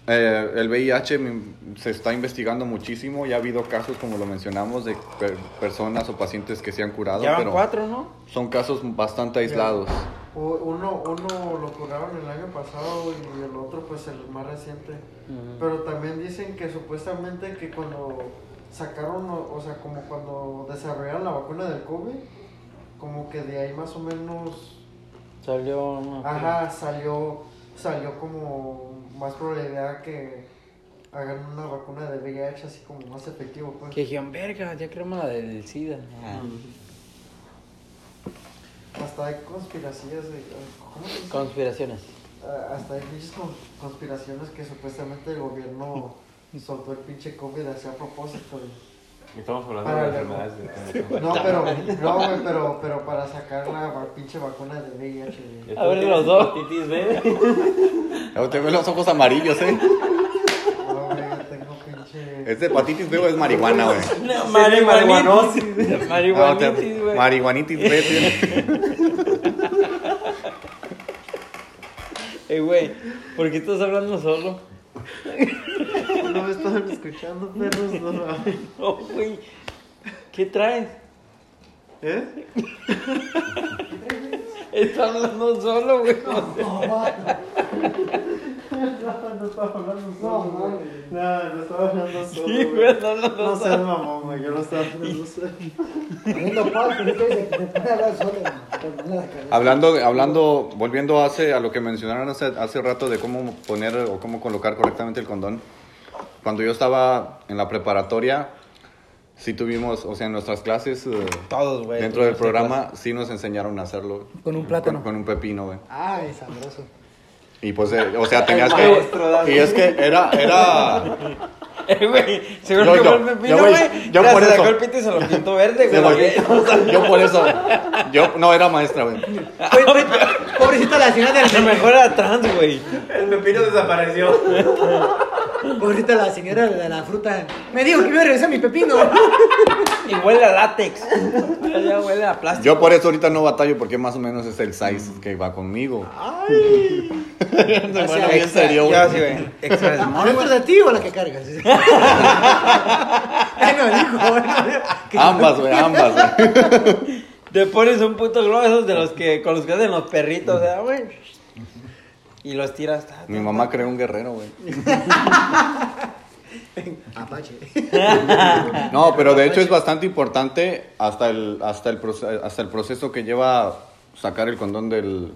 [SPEAKER 3] Eh, el VIH se está investigando muchísimo, ya ha habido casos, como lo mencionamos, de per- personas o pacientes que se han curado,
[SPEAKER 2] Ya van
[SPEAKER 3] pero
[SPEAKER 2] cuatro, ¿no?
[SPEAKER 3] son casos bastante aislados.
[SPEAKER 6] Uno, uno lo curaron el año pasado y el otro pues el más reciente. Pero también dicen que supuestamente que cuando sacaron, o, o sea, como cuando desarrollaron la vacuna del COVID, como que de ahí más o menos,
[SPEAKER 2] Salió. no,
[SPEAKER 6] ajá, salió, salió como más probabilidad que hagan una vacuna de VIH así como más efectivo, pues.
[SPEAKER 2] Que dijeron, verga, ya creemos la del SIDA. Ah.
[SPEAKER 6] Hasta hay conspiraciones de, ¿cómo se dice?
[SPEAKER 2] Conspiraciones.
[SPEAKER 6] Ah, hasta hay pinches con- conspiraciones que supuestamente el gobierno soltó el pinche COVID así a propósito. y-
[SPEAKER 4] Estamos hablando
[SPEAKER 6] Para
[SPEAKER 4] de enfermedades de
[SPEAKER 6] No, pero, no, güey, pero, pero para sacar la va- pinche vacuna de VIH. güey.
[SPEAKER 2] A ver, los dos.
[SPEAKER 1] Hepatitis B.
[SPEAKER 3] Ya te veo los ojos amarillos, ¿eh?
[SPEAKER 6] No, güey, tengo pinche...
[SPEAKER 3] ¿Es de hepatitis B o es marihuana, güey?
[SPEAKER 2] No,
[SPEAKER 1] marihuanosis.
[SPEAKER 2] marihuanitis.
[SPEAKER 3] No,
[SPEAKER 2] Marihuanitis, güey.
[SPEAKER 3] marihuanitis B. tiene.
[SPEAKER 2] Eh, güey, ¿por qué estás hablando solo?
[SPEAKER 6] No me estaban escuchando, perros, no mames.
[SPEAKER 2] No, güey. ¿Qué traes?
[SPEAKER 6] ¿Eh?
[SPEAKER 2] Está hablando solo, güey.
[SPEAKER 6] No estaba hablando solo, güey. No, no estaba hablando solo,
[SPEAKER 2] Sí, güey, está hablando
[SPEAKER 6] No
[SPEAKER 2] solo.
[SPEAKER 6] seas mamón, güey, yo lo estaba hablando solo.
[SPEAKER 5] Pero se, se puede hablar solo.
[SPEAKER 3] Hablando, hablando, volviendo hace, a lo que mencionaron hace, hace rato de cómo poner o cómo colocar correctamente el condón. Cuando yo estaba en la preparatoria, sí tuvimos, o sea, en nuestras clases,
[SPEAKER 2] Todos, güey.
[SPEAKER 3] dentro del programa, sí nos enseñaron a hacerlo.
[SPEAKER 5] Con un plátano.
[SPEAKER 3] Con, con un pepino, güey.
[SPEAKER 5] Ay, sabroso.
[SPEAKER 3] Y pues, eh, o sea, tenías que... Y es que era, era...
[SPEAKER 2] Eh, güey, seguro
[SPEAKER 3] Yo-
[SPEAKER 2] que
[SPEAKER 3] yo-
[SPEAKER 2] fue el pepino,
[SPEAKER 3] yo, güey, yo
[SPEAKER 2] Ya
[SPEAKER 3] por
[SPEAKER 2] se
[SPEAKER 3] eso.
[SPEAKER 2] sacó el pito y se lo pintó verde,
[SPEAKER 3] se
[SPEAKER 2] güey.
[SPEAKER 3] yo por eso... Yo, no, era maestra, güey.
[SPEAKER 5] Pobrecita la señora
[SPEAKER 2] A lo
[SPEAKER 5] del
[SPEAKER 2] mejor era trans, güey.
[SPEAKER 1] El pepino desapareció.
[SPEAKER 5] Pobrecita la señora de la fruta. Me dijo que iba a regresar mi pepino.
[SPEAKER 2] Y huele a látex. Ya huele a plástico.
[SPEAKER 3] Yo por eso ahorita no batallo porque más o menos es el size que va conmigo. Se pone bien serio, güey.
[SPEAKER 2] Ya, sí, güey. Extra small,
[SPEAKER 5] ¿Dentro de ti o la que cargas? Ay, no, dijo. bueno, que-
[SPEAKER 3] Ambas, güey, ambas, güey.
[SPEAKER 2] Te pones un puto globo esos de los que con los que hacen los perritos, ¿verdad, güey? Y los tiras. ta, ta,
[SPEAKER 3] Mi mamá creó un guerrero, güey.
[SPEAKER 5] Apache.
[SPEAKER 3] No, pero de hecho es bastante importante hasta el, hasta el, proce- hasta el proceso que lleva sacar el condón del,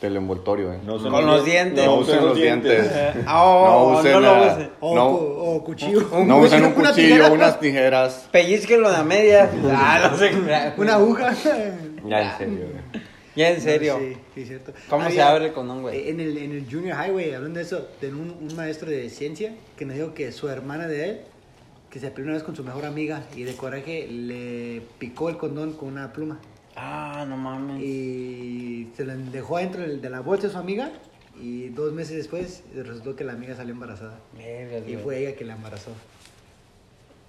[SPEAKER 3] del envoltorio, eh.
[SPEAKER 1] No usen
[SPEAKER 2] Con los dientes.
[SPEAKER 3] No usen los dientes.
[SPEAKER 2] Oh, no
[SPEAKER 3] usen,
[SPEAKER 2] lo usen.
[SPEAKER 5] O,
[SPEAKER 3] no,
[SPEAKER 5] cu- o cuchillo.
[SPEAKER 3] no usen un
[SPEAKER 5] Una
[SPEAKER 3] cuchillo,
[SPEAKER 5] tijera,
[SPEAKER 3] unas tijeras.
[SPEAKER 2] Pellizquenlo de a media. Ah, no sé.
[SPEAKER 5] Una aguja.
[SPEAKER 4] Ya, en serio, güey.
[SPEAKER 2] Ya en serio.
[SPEAKER 5] Sí, sí, cierto.
[SPEAKER 2] ¿Cómo se
[SPEAKER 5] Había-
[SPEAKER 2] abre el condón, güey?
[SPEAKER 5] En el, en el Junior High, güey, hablando de eso, de un, un maestro de ciencia que nos dijo que su hermana de él, que se peleó una vez con su mejor amiga y de coraje le picó el condón con una pluma.
[SPEAKER 2] Ah, no mames.
[SPEAKER 5] Y se lo dejó adentro de la bolsa de su amiga y dos meses después resultó que la amiga salió embarazada.
[SPEAKER 2] Vergas,
[SPEAKER 5] Y fue ella que la embarazó.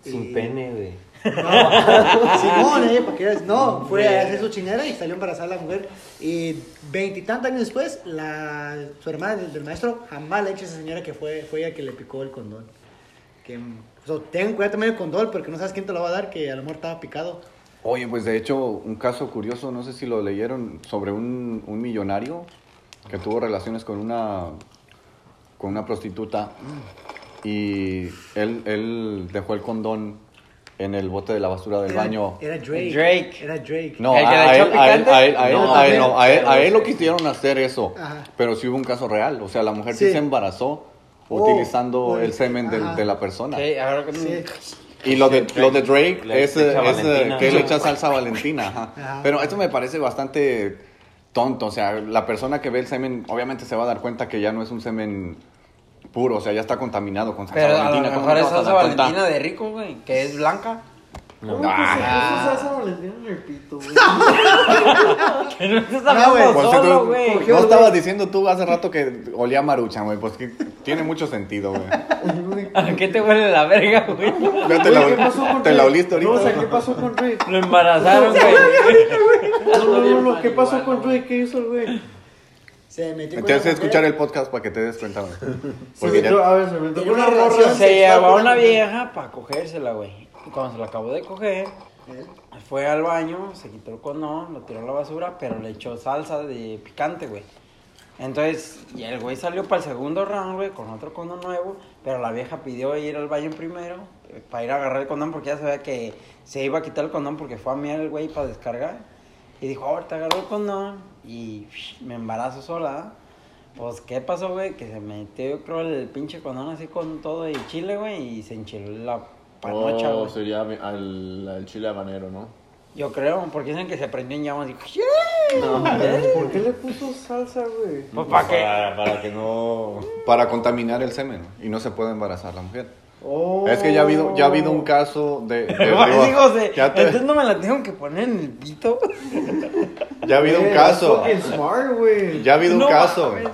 [SPEAKER 4] Sin
[SPEAKER 5] Y-
[SPEAKER 4] pene, güey.
[SPEAKER 5] Simón, eh, para veas. No, fue a hacer su chinera y salió embarazada la mujer. Y veintitantos años después, la, su hermana del, del maestro jamás le ha dicho a esa señora que fue, fue ella que le picó el condón. Que, pues, So, tengan cuidado también con condón porque no sabes quién te lo va a dar, que a lo mejor estaba picado.
[SPEAKER 3] Oye, pues de hecho, un caso curioso, no sé si lo leyeron, sobre un, un millonario que tuvo relaciones con una, con una prostituta y él, él dejó el condón en el bote de la basura del
[SPEAKER 5] Era-
[SPEAKER 3] baño.
[SPEAKER 5] Era Drake.
[SPEAKER 2] Drake.
[SPEAKER 5] Era Drake.
[SPEAKER 3] No,
[SPEAKER 2] ¿El que
[SPEAKER 3] a, él, a, él, a, él, a, él,
[SPEAKER 2] No,
[SPEAKER 3] a él no, a él- a
[SPEAKER 4] pero
[SPEAKER 3] él lo quisieron hacer eso,
[SPEAKER 5] Ajá.
[SPEAKER 3] pero sí hubo un caso real, o sea, la mujer sí,
[SPEAKER 5] Sí.
[SPEAKER 3] se embarazó
[SPEAKER 5] Oh,
[SPEAKER 3] utilizando el semen de la persona.
[SPEAKER 2] Sí, ahora que
[SPEAKER 5] Sí.
[SPEAKER 3] Y lo de, lo de Drake
[SPEAKER 4] le
[SPEAKER 3] es, que le echa salsa Valentina. ajá.
[SPEAKER 5] Ajá.
[SPEAKER 3] Pero esto me parece bastante tonto. O sea, la persona que ve el semen obviamente se va a dar cuenta que ya no es un semen puro. O sea, ya está contaminado con salsa
[SPEAKER 2] Pero a lo
[SPEAKER 3] Valentina. ¿Cómo
[SPEAKER 2] mejor
[SPEAKER 3] no
[SPEAKER 2] es
[SPEAKER 3] te vas a
[SPEAKER 2] salsa valentina de rico, güey, que es blanca.
[SPEAKER 6] ¿Cómo
[SPEAKER 3] Ah.
[SPEAKER 6] que se puso salsa Valentina en el pito, güey?
[SPEAKER 2] Que no
[SPEAKER 5] No, güey,
[SPEAKER 2] hablando
[SPEAKER 3] Pues,
[SPEAKER 2] solo, güey.
[SPEAKER 3] no estabas diciendo tú hace rato que olía a maruchan, güey. Pues que tiene mucho sentido, güey.
[SPEAKER 2] ¿A qué te huele la verga, güey?
[SPEAKER 3] Ya te
[SPEAKER 6] Oye,
[SPEAKER 3] la,
[SPEAKER 6] ¿qué pasó con
[SPEAKER 3] te la oliste ahorita.
[SPEAKER 6] No, o sea, ¿qué pasó con Drake?
[SPEAKER 2] Lo embarazaron, güey.
[SPEAKER 6] No, no, no, no, ¿qué pasó con Drake? ¿Qué hizo el güey?
[SPEAKER 5] Se metió con una
[SPEAKER 3] escuchar el podcast para que te des cuenta, güey.
[SPEAKER 6] Se
[SPEAKER 3] Porque ya-
[SPEAKER 6] metió- a ver, se metió con
[SPEAKER 5] una
[SPEAKER 6] morra.
[SPEAKER 5] relación.
[SPEAKER 2] Se llevó a una vieja para cogérsela, güey. Cuando se la acabó de coger,
[SPEAKER 5] ¿Eh?
[SPEAKER 2] fue al baño, se quitó el condón, lo tiró a la basura, pero le echó salsa de picante, güey. Entonces, y el güey salió para el segundo round, güey, con otro condón nuevo, pero la vieja pidió ir al baño primero eh, para ir a agarrar el condón porque ya sabía que se iba a quitar el condón porque fue a mirar el güey para descargar. Y dijo, ahorita agarró el condón y me embarazo sola. Pues, ¿qué pasó, güey? Que se metió, yo creo, el pinche condón así con todo y chile, güey, y se enchiló la panocha,
[SPEAKER 1] O
[SPEAKER 2] güey.
[SPEAKER 1] sería al, al chile habanero, ¿no?
[SPEAKER 2] Yo creo, porque dicen que se prendió en llamas y dijo, "Yeah".
[SPEAKER 6] ¿Por qué le puso salsa, güey?
[SPEAKER 2] Pues, ¿para qué?
[SPEAKER 1] Para, para que no...
[SPEAKER 3] para contaminar el semen y no se puede embarazar la mujer.
[SPEAKER 6] Oh.
[SPEAKER 3] Es que ya ha habido, ya ha habido un caso de... de-
[SPEAKER 2] Ay,
[SPEAKER 3] digo,
[SPEAKER 2] sí, José,
[SPEAKER 3] ya, te-
[SPEAKER 2] entonces no me la tengo que poner en el pito.
[SPEAKER 3] ya ha habido un
[SPEAKER 6] Eh,
[SPEAKER 3] caso.
[SPEAKER 6] smart, güey.
[SPEAKER 3] Ya ha habido un
[SPEAKER 2] No
[SPEAKER 3] caso.
[SPEAKER 2] mames.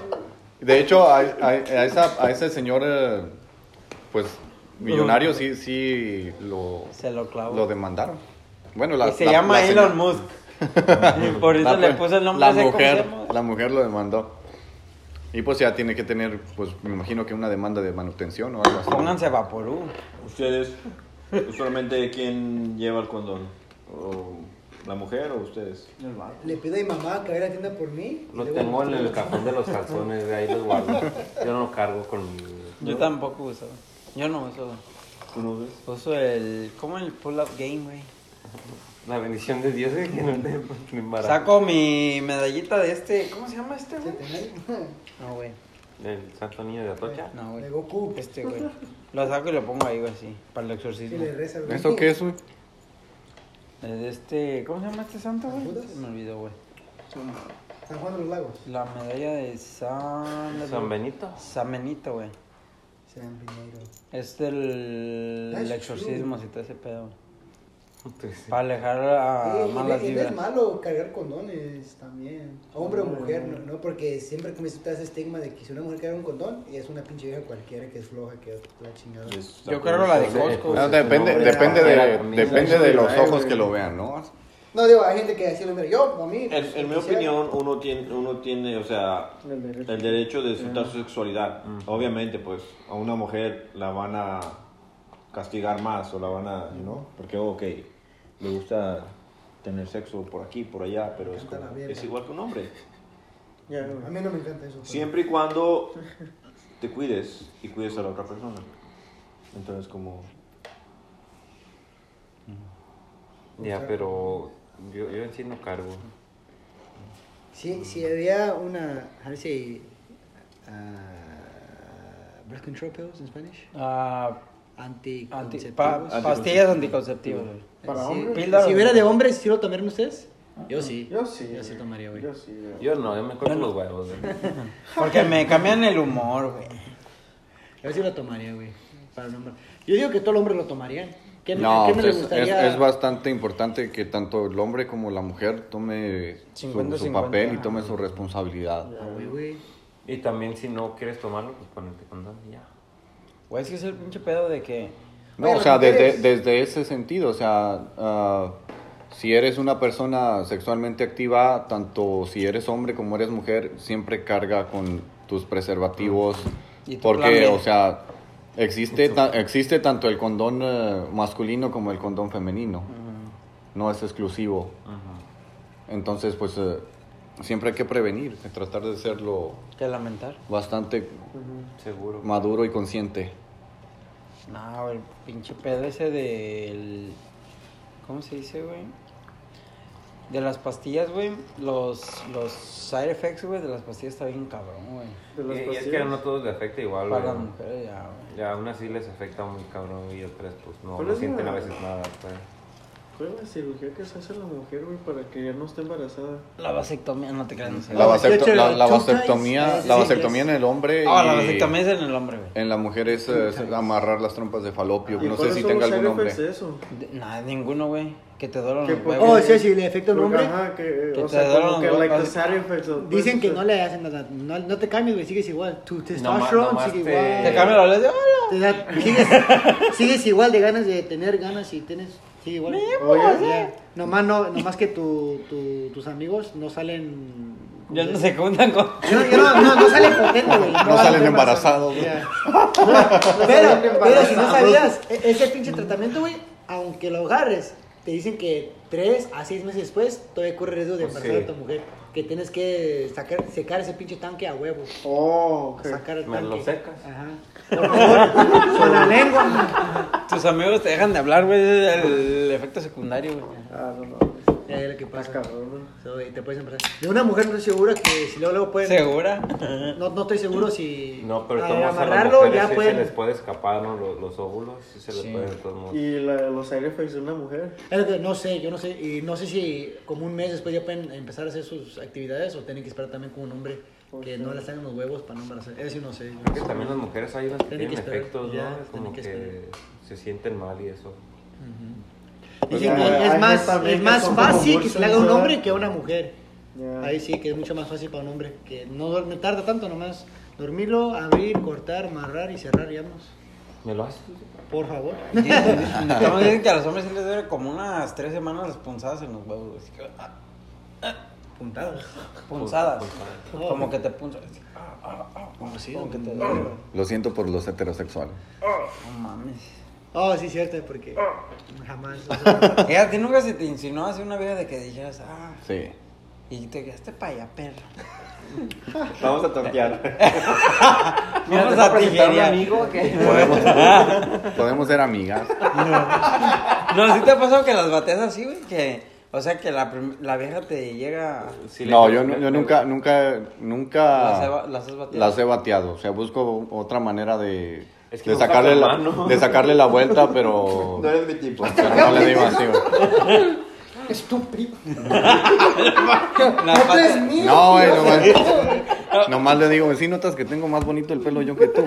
[SPEAKER 3] De hecho, a, a- a esa- a ese señor, eh, pues, millonario, sí, sí lo,
[SPEAKER 2] Se lo clavó.
[SPEAKER 3] lo demandaron. Bueno, la,
[SPEAKER 2] y se
[SPEAKER 3] la-
[SPEAKER 2] llama
[SPEAKER 3] la
[SPEAKER 2] Elon
[SPEAKER 3] señora-
[SPEAKER 2] Musk. Por eso
[SPEAKER 3] la-
[SPEAKER 2] le puso el nombre
[SPEAKER 3] la
[SPEAKER 2] ese, ¿cómo se
[SPEAKER 3] mujer, la mujer lo demandó. Y pues ya tiene que tener, pues, me imagino que una demanda de manutención o algo así.
[SPEAKER 2] Pónganse Vaporú.
[SPEAKER 1] ¿Ustedes, usualmente, quién lleva el condón? ¿O ¿La mujer o ustedes?
[SPEAKER 5] Le pido a mi mamá que vaya a la tienda por mí.
[SPEAKER 4] Lo tengo en el cajón de los calzones, de ahí los guardo. Yo no lo cargo conmigo.
[SPEAKER 2] Yo tampoco uso. Yo no uso.
[SPEAKER 1] ¿Tú no ves?
[SPEAKER 2] Uso el. ¿Cómo el pull-up game, güey?
[SPEAKER 4] La bendición de Dios es que no te.
[SPEAKER 2] Saco mi medallita de este. ¿Cómo se llama este, güey? No, güey.
[SPEAKER 4] El santo niño de Atocha.
[SPEAKER 2] No, güey.
[SPEAKER 5] De Goku.
[SPEAKER 2] Este, güey. Lo saco y lo pongo ahí, güey, así. Para el exorcismo.
[SPEAKER 5] le reza al güey.
[SPEAKER 3] ¿Eso qué es, güey?
[SPEAKER 2] El de este. ¿Cómo se llama este santo, güey? Se me olvidó, güey.
[SPEAKER 5] San Juan de los Lagos.
[SPEAKER 2] La medalla de San.
[SPEAKER 4] San Benito.
[SPEAKER 2] San Benito, güey.
[SPEAKER 5] San Piñeiro.
[SPEAKER 2] Es del
[SPEAKER 5] That's
[SPEAKER 2] el exorcismo, si te ese pedo. Para alejar a
[SPEAKER 5] Sí, y
[SPEAKER 2] malas
[SPEAKER 5] y no es
[SPEAKER 2] vibras.
[SPEAKER 5] malo cargar condones también. Hombre o mujer, no, no, porque siempre como está ese estigma de que si una mujer carga un condón, es una pinche vieja cualquiera que es floja, que es la chingada.
[SPEAKER 2] Yo creo la de. Costco.
[SPEAKER 3] No,
[SPEAKER 4] Pues,
[SPEAKER 3] depende, de, depende de los ojos que lo vean, ¿no?
[SPEAKER 5] No, digo, hay gente que lo mira. Yo, a mí.
[SPEAKER 1] En, en mi opinión, uno tiene, uno tiene, o sea,
[SPEAKER 6] El derecho.
[SPEAKER 1] el derecho de disfrutar su sexualidad. Obviamente, pues, a una mujer la van a castigar más o la van a, ¿no? Porque, ok, le gusta tener sexo por aquí, por allá, pero es, como- es igual que un hombre.
[SPEAKER 5] A mí no me encanta eso. pero-
[SPEAKER 1] Siempre y cuando te cuides y cuides a la otra persona. Entonces, como...
[SPEAKER 4] Ya, pero yo, yo en sí no cargo.
[SPEAKER 5] Si, si había una. Do you say? Uh, birth control pills in Spanish?
[SPEAKER 2] Ah,
[SPEAKER 5] Anti.
[SPEAKER 2] anti- pa- pastillas anticonceptivas.
[SPEAKER 6] Para
[SPEAKER 5] si,
[SPEAKER 6] hombres.
[SPEAKER 5] Si hubiera de hombres, ¿sí lo tomarían ustedes? Yo sí.
[SPEAKER 6] Yo sí.
[SPEAKER 5] Yo sí tomaría, güey.
[SPEAKER 6] Yo sí.
[SPEAKER 4] Yo no, yo me corto los huevos. güey.
[SPEAKER 2] Porque me cambian el humor, güey.
[SPEAKER 5] Yo sí lo tomaría, güey. Para el hombre. Yo digo que todo el hombre lo tomarían. ¿Qué,
[SPEAKER 3] No,
[SPEAKER 5] ¿qué no
[SPEAKER 3] pues
[SPEAKER 5] le
[SPEAKER 3] es, es, bastante importante que tanto el hombre como la mujer tome su,
[SPEAKER 2] 50,
[SPEAKER 3] su papel y
[SPEAKER 2] 50.
[SPEAKER 3] tome su responsabilidad.
[SPEAKER 5] Ah, güey, güey.
[SPEAKER 4] Y también si no quieres tomarlo, pues ponerte condón y ya.
[SPEAKER 2] Güey, es que es el pinche pedo de que.
[SPEAKER 3] No,
[SPEAKER 5] Oye,
[SPEAKER 3] o sea, desde, desde ese sentido, o sea, ah, si eres una persona sexualmente activa, tanto si eres hombre como eres mujer, siempre carga con tus preservativos,
[SPEAKER 2] Y tu
[SPEAKER 3] porque,
[SPEAKER 2] plan B.
[SPEAKER 3] o sea, Existe, ta- existe tanto el condón eh, masculino como el condón femenino. No es exclusivo. Entonces, pues eh, siempre hay que prevenir, que tratar de serlo
[SPEAKER 2] Qué lamentar.
[SPEAKER 3] bastante
[SPEAKER 4] Seguro.
[SPEAKER 3] maduro y consciente.
[SPEAKER 2] No, el pinche pedo ese del. ¿Cómo se dice, güey? De las pastillas, güey. Los, los side effects, güey, de las pastillas está bien cabrón, güey.
[SPEAKER 6] De las
[SPEAKER 4] Y, y es que
[SPEAKER 6] pastillas.
[SPEAKER 4] no a todos les afecta igual,
[SPEAKER 2] Para
[SPEAKER 4] güey.
[SPEAKER 2] las mujeres, ya, güey.
[SPEAKER 4] Ya, aún así les afecta muy cabrón y otras pues no,
[SPEAKER 6] ¿Cuál
[SPEAKER 4] no sienten a veces nada, pues.
[SPEAKER 6] ¿Cuál es la cirugía que se hace a la mujer, güey, para que ya no esté embarazada?
[SPEAKER 2] La vasectomía, no te creas, no sé.
[SPEAKER 3] La, vasecto-
[SPEAKER 5] vasectomía,
[SPEAKER 3] la- la vasectomía,
[SPEAKER 5] eh,
[SPEAKER 3] la vasectomía en
[SPEAKER 5] es-
[SPEAKER 3] el hombre
[SPEAKER 2] Ah, la
[SPEAKER 3] y
[SPEAKER 2] vasectomía es en el hombre, güey.
[SPEAKER 3] en la mujer es, eh, es amarrar las trompas de falopio.
[SPEAKER 6] ¿Y
[SPEAKER 3] No sé si tenga algún nombre.
[SPEAKER 6] effects de eso?
[SPEAKER 2] Nada, ninguno, güey. Que te duelen los huevos.
[SPEAKER 5] Oh, sí, sí, le afecta un
[SPEAKER 6] Porque,
[SPEAKER 5] hombre.
[SPEAKER 6] ajá, que,
[SPEAKER 2] Que
[SPEAKER 6] o
[SPEAKER 2] te
[SPEAKER 6] sea,
[SPEAKER 2] duelen
[SPEAKER 6] como que
[SPEAKER 2] los
[SPEAKER 6] like the
[SPEAKER 2] huevos.
[SPEAKER 6] side effects. of-
[SPEAKER 5] Dicen que
[SPEAKER 6] pues,
[SPEAKER 5] no le hacen nada. No, no te cambies, güey, sigues igual. Tu testosterone sigue
[SPEAKER 4] te-
[SPEAKER 5] igual.
[SPEAKER 2] Te cambia la leche.
[SPEAKER 5] Te da- sigues, sigues igual de ganas de tener ganas y tienes. Sigue igual.
[SPEAKER 6] Oye,
[SPEAKER 5] Ya. Nomás, no, nomás que tu, tu- tus amigos no salen.
[SPEAKER 2] Ya no se juntan con.
[SPEAKER 5] Yo no, yo no, no, no salen potentes, güey.
[SPEAKER 3] No salen embarazados. güey.
[SPEAKER 5] Ya. Pero, pero si no sabías, e- ese pinche tratamiento, güey, aunque lo agarres, te dicen que 3 a 6 meses después todavía corre riesgo de
[SPEAKER 4] Pues
[SPEAKER 5] embarazar
[SPEAKER 4] sí.
[SPEAKER 5] a tu mujer. Que tienes que sacar, secar ese pinche tanque a huevo.
[SPEAKER 6] Oh, ok.
[SPEAKER 5] Sacar el
[SPEAKER 4] ¿Me
[SPEAKER 5] tanque.
[SPEAKER 4] lo secas?
[SPEAKER 5] Ajá. Por favor, con la lengua.
[SPEAKER 2] Tus amigos te dejan de hablar, güey. El efecto secundario, güey.
[SPEAKER 6] Ah, no, no.
[SPEAKER 5] Ya lo que pasa.
[SPEAKER 6] cabrón, ¿no?
[SPEAKER 5] So, te puedes embarazar. De una mujer no estoy segura que si luego, luego pueden.
[SPEAKER 2] ¿Segura?
[SPEAKER 5] No, no estoy seguro si.
[SPEAKER 4] No, pero
[SPEAKER 5] al
[SPEAKER 4] todos a las
[SPEAKER 5] amarrarlo ya
[SPEAKER 4] sí
[SPEAKER 5] pueden.
[SPEAKER 4] se les puede escapar, ¿no? Los, los óvulos, sí se les
[SPEAKER 2] Sí.
[SPEAKER 4] pueden modos.
[SPEAKER 6] Y la- los effects de una mujer.
[SPEAKER 5] Es lo que no sé, yo no sé, y no sé si como un mes después ya pueden empezar a hacer sus actividades o tienen que esperar también como un hombre que no les hagan los huevos para no embarazar. Eso sí no sé. yo
[SPEAKER 4] Creo que también las mujeres hay unas que
[SPEAKER 5] Tienen
[SPEAKER 4] tienen
[SPEAKER 5] que esperar,
[SPEAKER 4] efectos,
[SPEAKER 5] ya,
[SPEAKER 4] ¿no? Es
[SPEAKER 5] tienen
[SPEAKER 4] como
[SPEAKER 5] que
[SPEAKER 4] que se sienten mal y eso.
[SPEAKER 5] Dicen
[SPEAKER 6] Pues,
[SPEAKER 5] que es más, es más fácil que se le haga a un hombre que a una mujer.
[SPEAKER 6] Ya.
[SPEAKER 5] Ahí sí que es mucho más fácil para un hombre, que no, duerme- tarda tanto nomás. Dormirlo, abrir, cortar, amarrar y cerrar y vamos.
[SPEAKER 4] ¿Me lo haces?
[SPEAKER 5] Por favor.
[SPEAKER 2] Estamos dicen que a los hombres sí les debe como unas tres semanas las punzadas en los huevos. Así que, ah,
[SPEAKER 5] Puntados.
[SPEAKER 2] Punzadas.
[SPEAKER 5] Oh.
[SPEAKER 2] Como que te punzas. ah, ah, ah, Como como que te.
[SPEAKER 3] Lo siento por los heterosexuales.
[SPEAKER 2] No mames.
[SPEAKER 5] Oh, sí, cierto, porque jamás. o sea,
[SPEAKER 2] Ella, ¿a ti nunca se te insinuó hace una vida de que dijeras, ah,
[SPEAKER 3] Sí.
[SPEAKER 2] y te quedaste para allá, perro?
[SPEAKER 1] Vamos a toquear.
[SPEAKER 2] Vamos a tijerear.
[SPEAKER 3] Podemos, podemos ser amigas.
[SPEAKER 2] No, ¿sí te ha pasado que las bateas así, güey? Que, o sea, que la, prim- la vieja te llega...
[SPEAKER 4] Sí, le-
[SPEAKER 3] No, yo, no- yo nunca, nunca,
[SPEAKER 2] Las,
[SPEAKER 3] nunca
[SPEAKER 2] he- las has bateado.
[SPEAKER 3] las he bateado. O sea, busco otra manera de,
[SPEAKER 4] Es que
[SPEAKER 3] de, sacarle la, de sacarle la vuelta, pero,
[SPEAKER 1] No eres mi tipo.
[SPEAKER 3] pero no le digo así. güey.
[SPEAKER 5] es tu primo.
[SPEAKER 2] La
[SPEAKER 5] No es mío.
[SPEAKER 3] No, güey, nomás, nomás le digo, si notas que tengo más bonito el pelo yo que tú.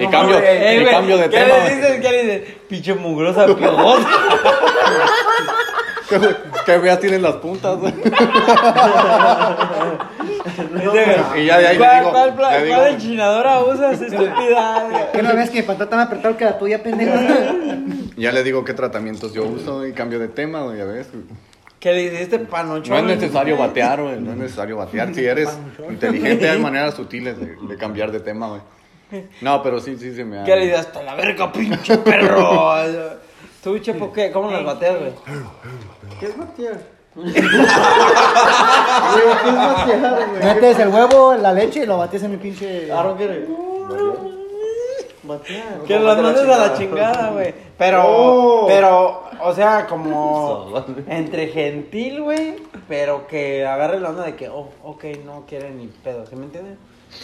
[SPEAKER 3] y cambio,
[SPEAKER 2] Eh,
[SPEAKER 3] cambio de
[SPEAKER 2] ¿qué
[SPEAKER 3] tema.
[SPEAKER 2] le dices? ¿Qué le dices? Pinche mugrosa piojosa.
[SPEAKER 3] ¿Qué, qué feas tienen las puntas? güey. Y ya de ahí le
[SPEAKER 2] ¿Cuál,
[SPEAKER 3] digo,
[SPEAKER 2] cuál, enchinadora usas, estúpida?
[SPEAKER 5] ¿Qué no ves que mi pantalla está más apretado que la tuya, pendeja?
[SPEAKER 3] Ya le digo qué tratamientos yo uso y cambio de tema, güey, ya ves.
[SPEAKER 2] ¿Qué le hiciste panochón?
[SPEAKER 3] No es necesario batear, güey, no es necesario batear. Si eres inteligente, hay maneras sutiles de, de cambiar de tema, güey. No, pero sí, sí se me ha...
[SPEAKER 2] ¿Qué le dices? Hasta la verga, pinche perro. Tú, Chepo, ¿qué? ¿Cómo las bateas, güey?
[SPEAKER 6] ¿Qué es batear? Digo, ¿qué es batear, güey?
[SPEAKER 5] Metes el huevo, la leche y lo bates en el pinche.
[SPEAKER 6] Get it. Batear.
[SPEAKER 2] Que los mandes a la chingada, güey. Pero,
[SPEAKER 6] Oh.
[SPEAKER 2] pero, o sea, como entre gentil, güey, pero que agarre la onda de que, oh, ok, no quiere ni pedo, ¿sí me entiendes?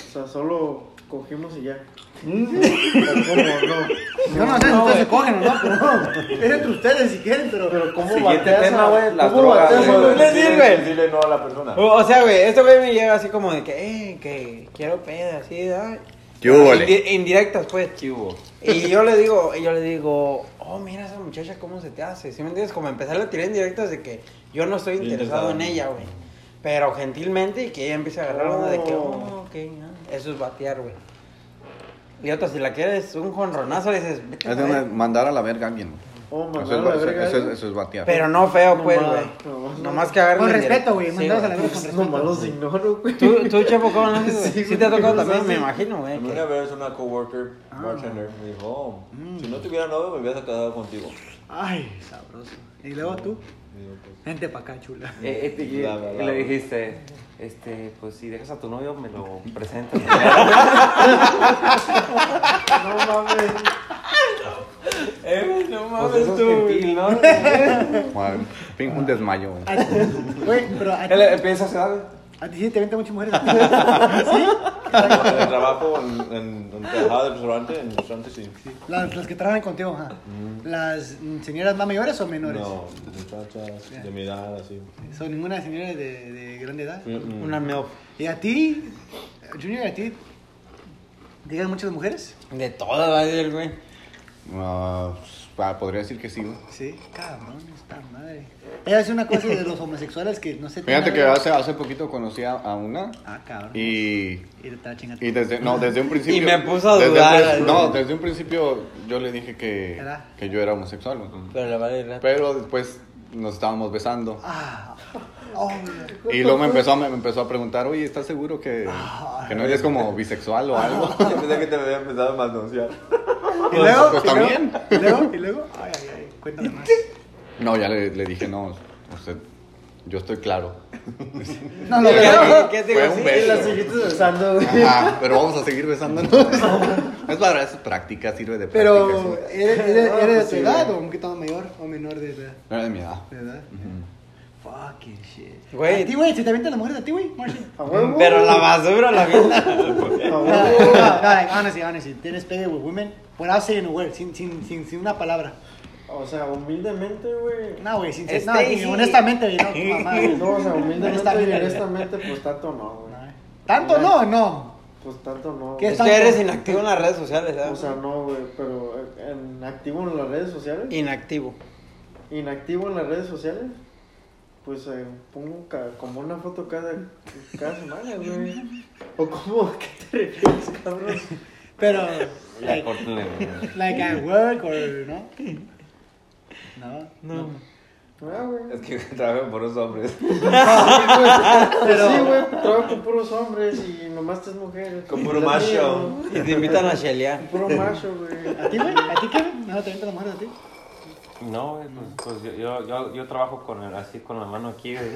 [SPEAKER 6] O sea, solo cogimos y ya.
[SPEAKER 2] Mm.
[SPEAKER 6] ¿O cómo? No.
[SPEAKER 5] Yo no sé si ustedes se cogen no, pero no. Es entre ustedes si quieren, pero.
[SPEAKER 6] Pero ¿cómo
[SPEAKER 4] Siguiente
[SPEAKER 6] bateas
[SPEAKER 4] tema,
[SPEAKER 6] a-
[SPEAKER 4] güey, las
[SPEAKER 6] ¿cómo
[SPEAKER 4] drogas,
[SPEAKER 6] un-
[SPEAKER 2] le sirve.
[SPEAKER 1] Dile no a la persona.
[SPEAKER 2] O, sea, güey, este güey me llega así como de que, eh, que quiero pedo, así.
[SPEAKER 3] ¿Qué?
[SPEAKER 2] Indi- indirectas, pues.
[SPEAKER 4] ¿Qué hubo?
[SPEAKER 2] Y yo le digo, y yo le digo, oh, mira esa muchacha, ¿cómo se te hace? ¿Sí me entiendes? Como empezarle a tirar indirectas de que yo no estoy interesado en ella, güey. Pero gentilmente y que ella empiece a agarrar onda de que, oh, ok, ah, eso es batear, güey. Y otra, si la quieres un jonronazo, dices, vete
[SPEAKER 3] Es de mandar a la verga a alguien. güey.
[SPEAKER 6] Oh,
[SPEAKER 3] Eso es,
[SPEAKER 6] a la
[SPEAKER 3] eso-
[SPEAKER 6] verga.
[SPEAKER 3] eso es- eso es batear.
[SPEAKER 2] Pero no feo, pues,
[SPEAKER 6] No
[SPEAKER 2] güey.
[SPEAKER 6] más, no más.
[SPEAKER 2] Nomás que agarren
[SPEAKER 5] Con respeto, güey.
[SPEAKER 2] Sí,
[SPEAKER 5] Mandados a la verga con respeto.
[SPEAKER 6] Nomás los ignoro, güey.
[SPEAKER 2] ¿Tú, tú Chepo, ¿cómo lo haces, güey?
[SPEAKER 6] Sí,
[SPEAKER 2] Sí, te ha tocado
[SPEAKER 6] ¿cómo
[SPEAKER 2] también, me imagino, güey.
[SPEAKER 1] Una vez una coworker, bartender, me dijo, oh, si no tuviera novio me hubieras quedado contigo.
[SPEAKER 5] Ay, sabroso. Y luego tú, vente pa' acá, chula.
[SPEAKER 4] Eh, y,
[SPEAKER 1] bla.
[SPEAKER 4] le dijiste, este, pues si dejas a tu novio, me lo presentas.
[SPEAKER 6] No mames.
[SPEAKER 2] Eh, no
[SPEAKER 4] pues eso es gentil, ¿no?
[SPEAKER 3] Bueno, fin, un desmayo, güey.
[SPEAKER 5] Pero
[SPEAKER 4] Él empieza a hacer
[SPEAKER 5] a ti sí te venden muchas mujeres.
[SPEAKER 1] En el trabajo, en, en, en trabajaba del restaurante, en el restaurante sí.
[SPEAKER 5] Las, las que trabajan contigo, ajá. ¿Las mm, señoras más mayores o menores?
[SPEAKER 1] No, de muchachas, de mi edad, así.
[SPEAKER 5] Son ninguna señora de, de grande edad.
[SPEAKER 1] Mm, mm.
[SPEAKER 2] Una MILF.
[SPEAKER 5] ¿Y a ti, Junior, a ti, digan muchas mujeres?
[SPEAKER 2] De todas, va a decir, güey.
[SPEAKER 3] Ah, ah, podría decir que sí, güey.
[SPEAKER 5] Sí, cabrón, madre. Ella hace una cosa de los homosexuales que no sé.
[SPEAKER 3] Fíjate que hace, hace poquito conocí a, a una
[SPEAKER 5] Ah, cabrón.
[SPEAKER 3] y,
[SPEAKER 5] Y te estaba chingando.
[SPEAKER 3] y desde, no, desde un principio...
[SPEAKER 2] Y me puso a dudar,
[SPEAKER 3] no, desde un principio yo le dije que,
[SPEAKER 5] ¿Era?
[SPEAKER 3] que yo era homosexual.
[SPEAKER 2] Pero vale el
[SPEAKER 3] Pero después nos estábamos besando.
[SPEAKER 5] Ah, oh,
[SPEAKER 3] Y luego me empezó, a- me empezó a preguntar, oye, ¿estás seguro que, que no eres como bisexual o algo?
[SPEAKER 1] Yo pensé que te había empezado a manosear.
[SPEAKER 5] y luego,
[SPEAKER 3] pues
[SPEAKER 5] y
[SPEAKER 3] también.
[SPEAKER 5] Y luego, y luego, ay, ay, ay, cuéntame más.
[SPEAKER 3] No, ya le, le dije, no, usted, yo estoy claro.
[SPEAKER 5] No, no,
[SPEAKER 2] ¿Qué,
[SPEAKER 5] pero,
[SPEAKER 2] qué, qué
[SPEAKER 3] Fue un beso.
[SPEAKER 6] Y la seguiste besando, güey.
[SPEAKER 3] Ajá, pero vamos a seguir besándonos. Es para es práctica, sirve de práctica.
[SPEAKER 5] pero
[SPEAKER 3] sí.
[SPEAKER 5] ¿eres, eres,
[SPEAKER 6] No,
[SPEAKER 5] eres
[SPEAKER 6] pues
[SPEAKER 5] de tu
[SPEAKER 6] sí,
[SPEAKER 5] edad
[SPEAKER 6] güey.
[SPEAKER 5] o un poquito mayor o menor de edad?
[SPEAKER 3] No era de mi edad.
[SPEAKER 5] ¿De edad? Fucking shit.
[SPEAKER 2] Güey.
[SPEAKER 5] ¿A ti, güey? ¿Se te avientan las mujeres a ti, güey? Marshall?
[SPEAKER 6] A huevo.
[SPEAKER 2] Pero la basura la vienda.
[SPEAKER 6] A
[SPEAKER 5] No,
[SPEAKER 6] huevo.
[SPEAKER 5] no, like, honestly, honestly, tienes pegue with women without saying a word, sin, sin, sin, sin una palabra.
[SPEAKER 6] O sea, humildemente, güey.
[SPEAKER 5] No, güey, sin,
[SPEAKER 2] Este,
[SPEAKER 5] no, sí. honestamente, güey, no, tu mamá, güey.
[SPEAKER 6] No, o sea, humildemente y
[SPEAKER 5] Honestamente.
[SPEAKER 6] pues tanto no, güey.
[SPEAKER 5] ¿Tanto no? No.
[SPEAKER 6] Pues tanto no.
[SPEAKER 5] ¿Qué
[SPEAKER 2] que eres inactivo en las redes sociales,
[SPEAKER 6] O
[SPEAKER 2] ¿sabes?
[SPEAKER 6] sea, no, güey, pero eh, en activo en las redes sociales.
[SPEAKER 2] Inactivo.
[SPEAKER 6] Inactivo en las redes sociales. Pues eh, pongo ca- como una foto cada, cada semana, güey. ¿O cómo? ¿A qué te refieres, cabrón?
[SPEAKER 5] Pero,
[SPEAKER 4] Ya,
[SPEAKER 5] like, like at work or, ¿no? No.
[SPEAKER 2] No.
[SPEAKER 6] Ah, güey.
[SPEAKER 1] Es que trabajo por los hombres.
[SPEAKER 6] Pues sí, güey, trabajo con puros hombres y nomás tres mujeres.
[SPEAKER 1] Con puro macho.
[SPEAKER 2] Y te invitan a chelear.
[SPEAKER 6] Puro macho, güey.
[SPEAKER 5] ¿A ti, güey? ¿A ti, Kevin? ¿No te avientan las mujeres a ti?
[SPEAKER 4] No, güey, pues, pues yo, yo, yo, yo trabajo con el, así con la mano aquí, güey.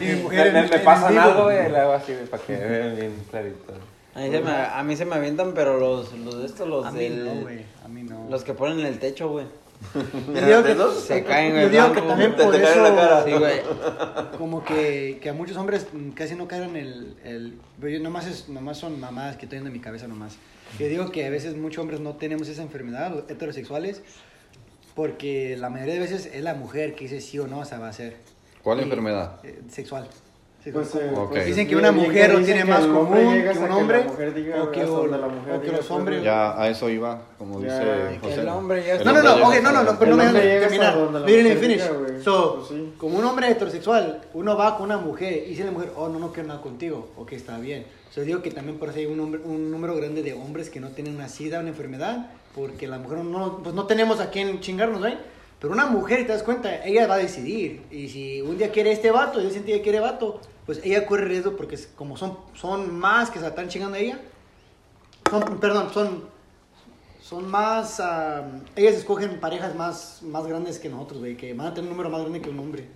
[SPEAKER 5] Y
[SPEAKER 4] Me,
[SPEAKER 5] mujer
[SPEAKER 4] me, pasan algo, güey, le hago así, güey, para que vean bien clarito.
[SPEAKER 2] A mí, se me, a mí se me avientan, pero los, los de estos, los
[SPEAKER 5] A mí no, güey. A mí.
[SPEAKER 2] Los que ponen en el techo, güey.
[SPEAKER 5] Yo digo que,
[SPEAKER 2] Se caen,
[SPEAKER 5] yo
[SPEAKER 2] güey,
[SPEAKER 5] digo que también por
[SPEAKER 1] te caen
[SPEAKER 5] eso,
[SPEAKER 1] en la cara.
[SPEAKER 2] Sí, güey.
[SPEAKER 5] como que, que a muchos hombres mm, casi no caen el, el pero yo nomás, es, nomás son mamadas que estoy en mi cabeza nomás. Yo digo que a veces muchos hombres no tenemos esa enfermedad, los heterosexuales, porque la mayoría de veces es la mujer que dice sí o no, o sea, va a ser.
[SPEAKER 3] ¿Cuál
[SPEAKER 5] Y-
[SPEAKER 3] enfermedad?
[SPEAKER 5] eh, sexual.
[SPEAKER 6] Pues, eh,
[SPEAKER 3] Ok.
[SPEAKER 6] pues,
[SPEAKER 5] Dicen que una mujer lo tiene
[SPEAKER 6] que
[SPEAKER 5] más común
[SPEAKER 6] llega
[SPEAKER 5] que un hombre, o que, o- o que los
[SPEAKER 6] pues,
[SPEAKER 5] hombres...
[SPEAKER 3] Ya a eso iba, como
[SPEAKER 6] Ya,
[SPEAKER 3] dice
[SPEAKER 2] que
[SPEAKER 3] José.
[SPEAKER 2] el hombre ya
[SPEAKER 5] No, no, no,
[SPEAKER 3] ya
[SPEAKER 5] ok, no, no, no, pero no me dejan
[SPEAKER 6] llega
[SPEAKER 5] terminar.
[SPEAKER 6] mujer
[SPEAKER 5] finish.
[SPEAKER 6] güey.
[SPEAKER 5] So,
[SPEAKER 6] Pues sí.
[SPEAKER 5] como un hombre heterosexual, uno va con una mujer y dice la mujer, oh, no, no quiero nada contigo, ok, está bien. So, digo que también por eso hay un, hombre- un número grande de hombres que no tienen una sida, una enfermedad, porque la mujer no, pues no tenemos a quién chingarnos, ¿right? Pero una mujer, te das cuenta, ella va a decidir. Y si un día quiere este vato y el siguiente día quiere vato, pues ella corre riesgo porque como son, son más que se la están chingando a ella, son, perdón, son, son más, ah, ellas escogen parejas más, más grandes que nosotros, güey, que van a tener un número más grande que un hombre.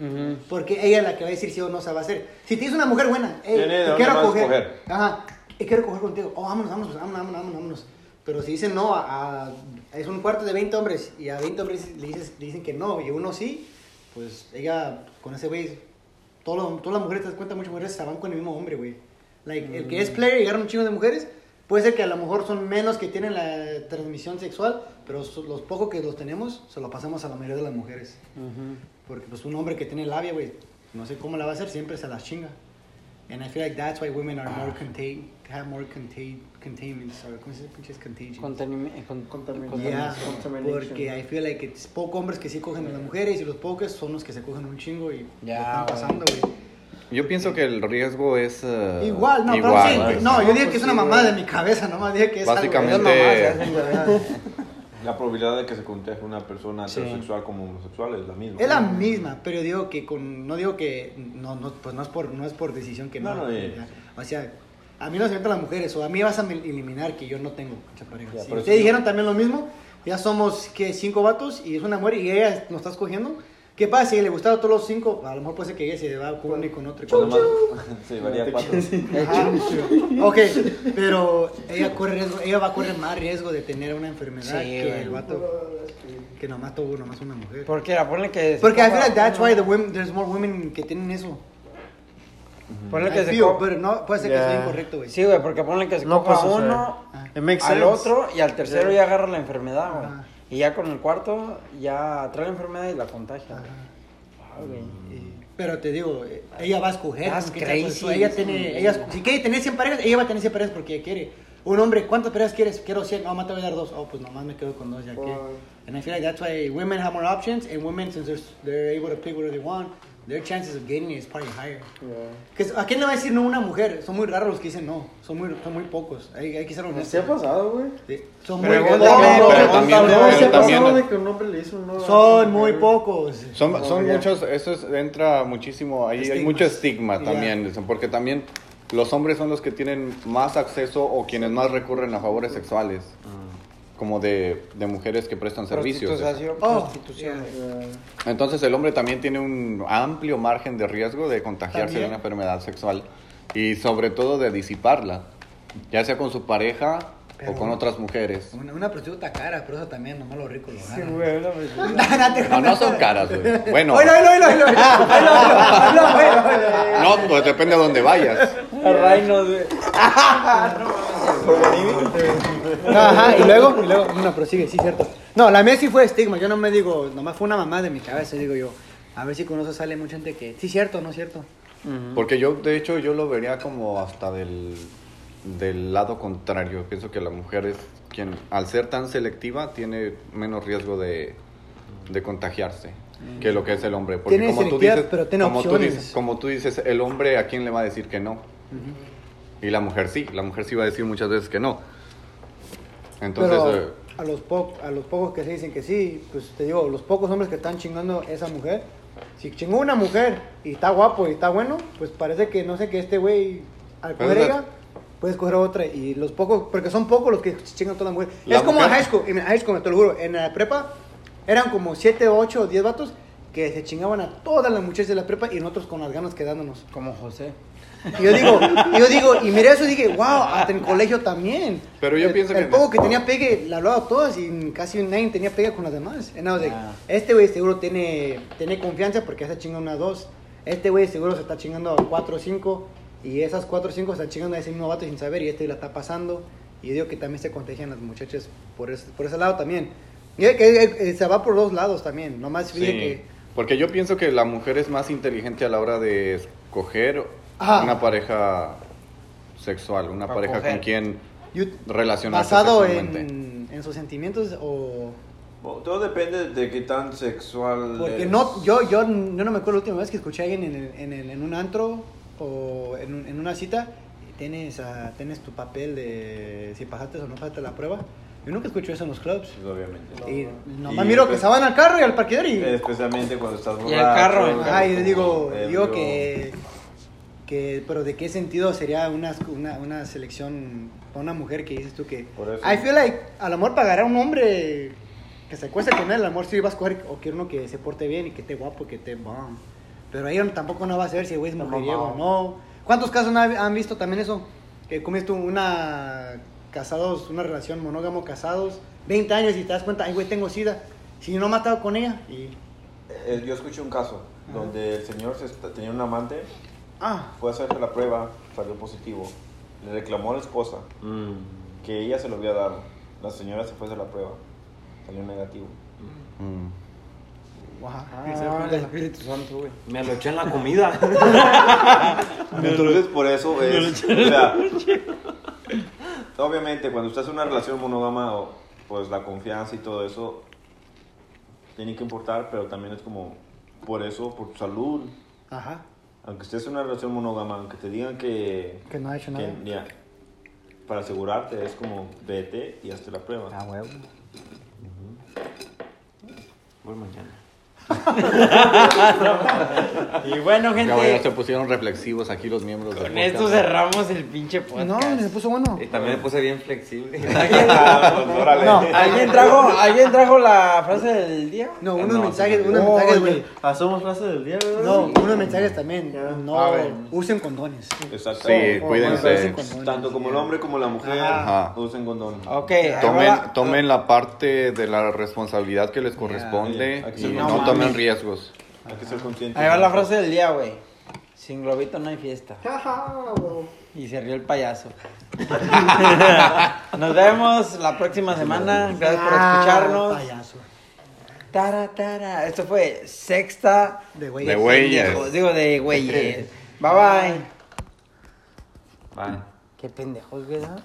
[SPEAKER 5] Porque ella es la que va a decir sí o no se va a hacer. Si tienes una mujer buena, hey,
[SPEAKER 1] Tiene de
[SPEAKER 5] te
[SPEAKER 1] dónde
[SPEAKER 5] quiero coger.
[SPEAKER 1] escoger.
[SPEAKER 5] Ajá, y quiero coger contigo. Oh, vámonos, vámonos, vámonos, vámonos, vámonos, vámonos. Pero si dicen no, a, a- es un cuarto de 20 hombres y a 20 hombres le, dices, le dicen que no y uno sí, pues ella con ese güey, todas las mujeres, te das cuenta, muchas mujeres se van con el mismo hombre, güey. Like, El que es player y agarra un chingo de mujeres, puede ser que a lo mejor son menos que tienen la transmisión sexual, pero los pocos que los tenemos se lo pasamos a la mayoría de las mujeres. Porque pues un hombre que tiene labia, güey, no sé cómo la va a hacer, siempre se las chinga. And I feel like that's why women are more contained, have more contained, containment, or ¿cómo se dice? Pinches contagion.
[SPEAKER 2] Contenimi- con-
[SPEAKER 6] Contaminación.
[SPEAKER 5] Yeah,
[SPEAKER 6] Contamination.
[SPEAKER 5] porque I feel like it's pocos hombres que sí cogen a las mujeres y los pocos son los que se cogen un chingo y
[SPEAKER 2] Ya,
[SPEAKER 5] lo están pasando, güey.
[SPEAKER 3] Yo pienso que el riesgo es eh,
[SPEAKER 5] Igual, no,
[SPEAKER 3] igual,
[SPEAKER 5] pero sí, no, yo digo que es una
[SPEAKER 6] güey.
[SPEAKER 5] de mi cabeza, nomás dije que es algo-
[SPEAKER 3] Básicamente-
[SPEAKER 2] se hacen, güey.
[SPEAKER 1] La probabilidad de que se contagie una persona
[SPEAKER 2] Sí.
[SPEAKER 1] heterosexual como homosexual es la misma.
[SPEAKER 5] Es la misma, pero digo que con, no digo que, no, no, pues no es por, no es por decisión que no.
[SPEAKER 1] No, no, eh.
[SPEAKER 5] O sea, a mí no se meten las mujeres, o a mí vas a eliminar que yo no tengo mucha pareja.
[SPEAKER 1] Ya,
[SPEAKER 5] Si
[SPEAKER 1] pero
[SPEAKER 5] ustedes dijeron también lo mismo, ya somos, que Cinco vatos y es una mujer y ella nos está escogiendo. ¿Qué pasa si le gustaron todos los cinco? A lo mejor puede ser que ella se va con uno y con otro. y con
[SPEAKER 1] se llevaría cuatro.
[SPEAKER 5] Ok, pero ella corre riesgo, ella va a correr más riesgo de tener una enfermedad
[SPEAKER 2] Sí,
[SPEAKER 5] que el vato que nomás tuvo nomás una mujer.
[SPEAKER 2] Porque la ponle que. se
[SPEAKER 5] Porque I feel like that's why the women, there's more women que tienen eso.
[SPEAKER 2] Ponle
[SPEAKER 5] I
[SPEAKER 2] que se
[SPEAKER 5] feel,
[SPEAKER 2] coja.
[SPEAKER 5] pero no, puede ser que sea incorrecto, güey.
[SPEAKER 2] Sí, güey, porque ponle que se
[SPEAKER 6] No
[SPEAKER 2] coja uno
[SPEAKER 6] makes
[SPEAKER 2] al otro y al tercero
[SPEAKER 6] Yeah.
[SPEAKER 2] ya agarra la enfermedad, güey. Y ya con el cuarto ya trae la enfermedad y la contagia. Ah, güey.
[SPEAKER 5] Pero te digo, ella va a escoger. Se
[SPEAKER 2] crazy.
[SPEAKER 5] Ella tiene, ella, si quiere tener 100 parejas, ella va a tener 100 parejas porque ella quiere. Un hombre, ¿cuántas parejas quieres? Quiero 100, no, más te voy a dar dos. Oh, pues nomás me quedo con dos ya que. And I feel like that's why women have more options, and women, since they're, they're able to pick whatever they want, their chances of getting it is probably higher. Que- ¿A quién le va a decir no una mujer? Son muy raros los que dicen no. Son muy, son muy pocos. Hay, hay que ser honestos.
[SPEAKER 6] ¿Sí ha pasado, güey?
[SPEAKER 5] Sí, Son
[SPEAKER 2] Pero
[SPEAKER 5] muy,
[SPEAKER 2] igual
[SPEAKER 5] no,
[SPEAKER 3] pero también-
[SPEAKER 5] no,
[SPEAKER 6] sí ha pasado de que un hombre le hizo un no
[SPEAKER 5] Son muy
[SPEAKER 6] mujer.
[SPEAKER 5] pocos.
[SPEAKER 3] Son, son muchos, eso es- entra muchísimo, hay
[SPEAKER 5] Estigmas.
[SPEAKER 3] mucho estigma
[SPEAKER 5] Ya.
[SPEAKER 3] también, porque también los hombres son los que tienen más acceso o quienes más recurren a favores sexuales, como de, de mujeres que prestan servicios.
[SPEAKER 2] Prostitución,
[SPEAKER 5] oh,
[SPEAKER 3] Entonces el hombre también tiene un amplio margen de riesgo de contagiarse
[SPEAKER 5] ¿También?
[SPEAKER 3] de una enfermedad sexual y sobre todo de disiparla, ya sea con su pareja
[SPEAKER 5] pero
[SPEAKER 3] o con otras mujeres.
[SPEAKER 5] Una, una, prostituta cara, pero eso también nomás los ricos lo ganan.
[SPEAKER 2] Sí, güey,
[SPEAKER 5] no,
[SPEAKER 3] no son caras, güey. Bueno.
[SPEAKER 5] Oilo, oilo, oilo, oilo.
[SPEAKER 3] No, pues depende de dónde vayas.
[SPEAKER 2] A Rainos, güey.
[SPEAKER 5] No, Ajá, y luego, y luego, no, pero sigue, sí, cierto. No, la mía sí fue estigma, yo no me digo, nomás fue una mamá de mi cabeza, digo yo. A ver si con eso sale mucha gente que, sí, cierto, no es cierto.
[SPEAKER 3] Porque yo, de hecho, yo lo vería como hasta del, del lado contrario. Pienso que la mujer es quien, al ser tan selectiva, tiene menos riesgo de, de contagiarse que lo que es el hombre. Porque
[SPEAKER 5] Tiene
[SPEAKER 3] como tú dices,
[SPEAKER 5] pero tiene
[SPEAKER 3] como tú dices, como tú dices, el hombre a quién le va a decir que no. Y la mujer sí, la mujer sí va a decir muchas veces que no. Entonces,
[SPEAKER 5] pero
[SPEAKER 3] eh,
[SPEAKER 5] a, los po- a los pocos que se dicen que sí, pues te digo, los pocos hombres que están chingando esa mujer, si chingó una mujer y está guapo y está bueno, pues parece que no sé que este güey, al coger ella,
[SPEAKER 3] la-
[SPEAKER 5] puede escoger otra. Y los pocos, porque son pocos los que chingan a toda la mujer.
[SPEAKER 3] La
[SPEAKER 5] es como en
[SPEAKER 3] mujer-
[SPEAKER 5] high school, en high school, te lo juro, en la prepa eran como 7, 8 o 10 vatos que se chingaban a todas las muchachas de la prepa y nosotros con las ganas quedándonos.
[SPEAKER 2] Como José.
[SPEAKER 5] Y yo digo, y yo digo, y miré eso y dije, wow, hasta en el colegio también.
[SPEAKER 3] Pero yo
[SPEAKER 5] el,
[SPEAKER 3] pienso
[SPEAKER 5] el
[SPEAKER 3] que-
[SPEAKER 5] poco que tenía pegue, le hablaba a todas y casi nadie tenía pegue con las demás. And I was like,
[SPEAKER 2] Ah.
[SPEAKER 5] este güey seguro tiene, tiene confianza porque ya se chinga una dos. Este güey seguro se está chingando a cuatro o cinco. Y esas cuatro o cinco se están chingando a ese mismo vato sin saber y este la está pasando. Y yo digo que también se contagian las muchachas por ese, por ese lado también. Y es que eh, eh, se va por dos lados también. Nomás fíjate
[SPEAKER 3] sí,
[SPEAKER 5] que...
[SPEAKER 3] porque yo pienso que la mujer es más inteligente a la hora de escoger
[SPEAKER 5] Ah.
[SPEAKER 3] una pareja sexual, una
[SPEAKER 2] Para
[SPEAKER 3] pareja
[SPEAKER 2] coger.
[SPEAKER 3] con quien relacionarse
[SPEAKER 5] basado
[SPEAKER 3] sexualmente.
[SPEAKER 5] en, en sus sentimientos o...
[SPEAKER 1] Bueno, Todo depende de qué tan sexual
[SPEAKER 5] Porque
[SPEAKER 1] es.
[SPEAKER 5] no, yo, yo, yo no me acuerdo la última vez que escuché a alguien en, el- en, el- en un antro o en, un- en una cita, y tienes, ah, tienes tu papel de si pasaste o no pasaste la prueba. Yo nunca escucho eso en los clubs.
[SPEAKER 1] Pues, obviamente.
[SPEAKER 5] Y nomás
[SPEAKER 1] Y,
[SPEAKER 5] miro
[SPEAKER 1] pues,
[SPEAKER 5] que se van al carro y al parqueadero y...
[SPEAKER 1] Especialmente cuando estás
[SPEAKER 2] Y
[SPEAKER 1] borracho.
[SPEAKER 2] el carro,
[SPEAKER 1] estás
[SPEAKER 5] Ajá, y digo,
[SPEAKER 1] ebrio.
[SPEAKER 5] digo que, que... Pero de qué sentido sería una, una, una selección para una mujer que dices tú que...
[SPEAKER 1] Por eso.
[SPEAKER 5] I feel like, al amor pagará un hombre que se acueste con él, al amor sí vas a coger, o quiere uno que se porte bien y que esté guapo, que esté bomb. Pero ahí tampoco no va a saber si el güey es mujeriego o no. ¿Cuántos casos no han visto también eso? Que comes tú una casados, una relación monógamo casados, 20 años y te das cuenta, ay güey, tengo sida. Si no he matado con ella y...
[SPEAKER 1] Eh, Yo escuché un caso donde el señor se está- tenía un amante,
[SPEAKER 5] Ah,
[SPEAKER 1] fue a hacerse la prueba, salió positivo. Le reclamó a la esposa
[SPEAKER 4] Mm.
[SPEAKER 1] que ella se lo había dado. La señora se fue a hacer la prueba, salió negativo.
[SPEAKER 3] Mm.
[SPEAKER 5] ajá.
[SPEAKER 2] Ah, el Espíritu Santo, güey.
[SPEAKER 4] Me lo eché en la comida.
[SPEAKER 1] Entonces, por eso es. o sea, obviamente, cuando estás en una relación monógama, o- pues la confianza y todo eso tiene que importar, pero también es como por eso, por tu salud.
[SPEAKER 5] Ajá
[SPEAKER 1] aunque estés en una relación monógama, aunque te digan que...
[SPEAKER 5] Que no ha hecho
[SPEAKER 1] que,
[SPEAKER 5] nada.
[SPEAKER 1] Ya, para asegurarte es como vete y hazte la prueba.
[SPEAKER 2] Ah, huevo.
[SPEAKER 4] Uh mañana.
[SPEAKER 2] Y bueno,
[SPEAKER 3] Ya, ya se
[SPEAKER 2] gente,
[SPEAKER 3] pusieron reflexivos aquí los miembros
[SPEAKER 2] con esto cerramos el pinche podcast.
[SPEAKER 5] No, se puso bueno.
[SPEAKER 4] Y también me puse bien flexible.
[SPEAKER 5] No,
[SPEAKER 2] ¿Alguien trajo, ¿Alguien trajo la frase del día?
[SPEAKER 5] no, unos
[SPEAKER 4] No,
[SPEAKER 5] mensajes, unos
[SPEAKER 6] Oye,
[SPEAKER 5] mensajes, güey.
[SPEAKER 6] Hacemos frase del día, ¿verdad?
[SPEAKER 5] No, unos mensajes también. No
[SPEAKER 2] A ver.
[SPEAKER 5] usen condones.
[SPEAKER 1] Exacto.
[SPEAKER 3] Sí,
[SPEAKER 5] Oh,
[SPEAKER 3] cuídense.
[SPEAKER 5] usen condones.
[SPEAKER 1] Tanto como el hombre como la mujer
[SPEAKER 3] Ajá.
[SPEAKER 1] usen condón.
[SPEAKER 2] Ok,
[SPEAKER 3] Tomen,
[SPEAKER 2] la-
[SPEAKER 3] tomen la parte de la responsabilidad que les corresponde
[SPEAKER 1] ya, aquí
[SPEAKER 3] y
[SPEAKER 1] sí,
[SPEAKER 3] no,
[SPEAKER 2] no
[SPEAKER 3] tomen riesgos.
[SPEAKER 1] Hay que ser conscientes.
[SPEAKER 2] Ahí va la frase del día, güey. Sin globito no hay fiesta. Y se rió el payaso. Nos vemos la próxima semana. Gracias por
[SPEAKER 5] Ah,
[SPEAKER 2] escucharnos.
[SPEAKER 5] Payaso.
[SPEAKER 2] Tara, tara. Esto fue sexta
[SPEAKER 5] De güey.
[SPEAKER 3] De güeyes.
[SPEAKER 2] pendejos. Digo de güeyes. Bye bye.
[SPEAKER 4] Bye.
[SPEAKER 2] Qué pendejos, ¿verdad?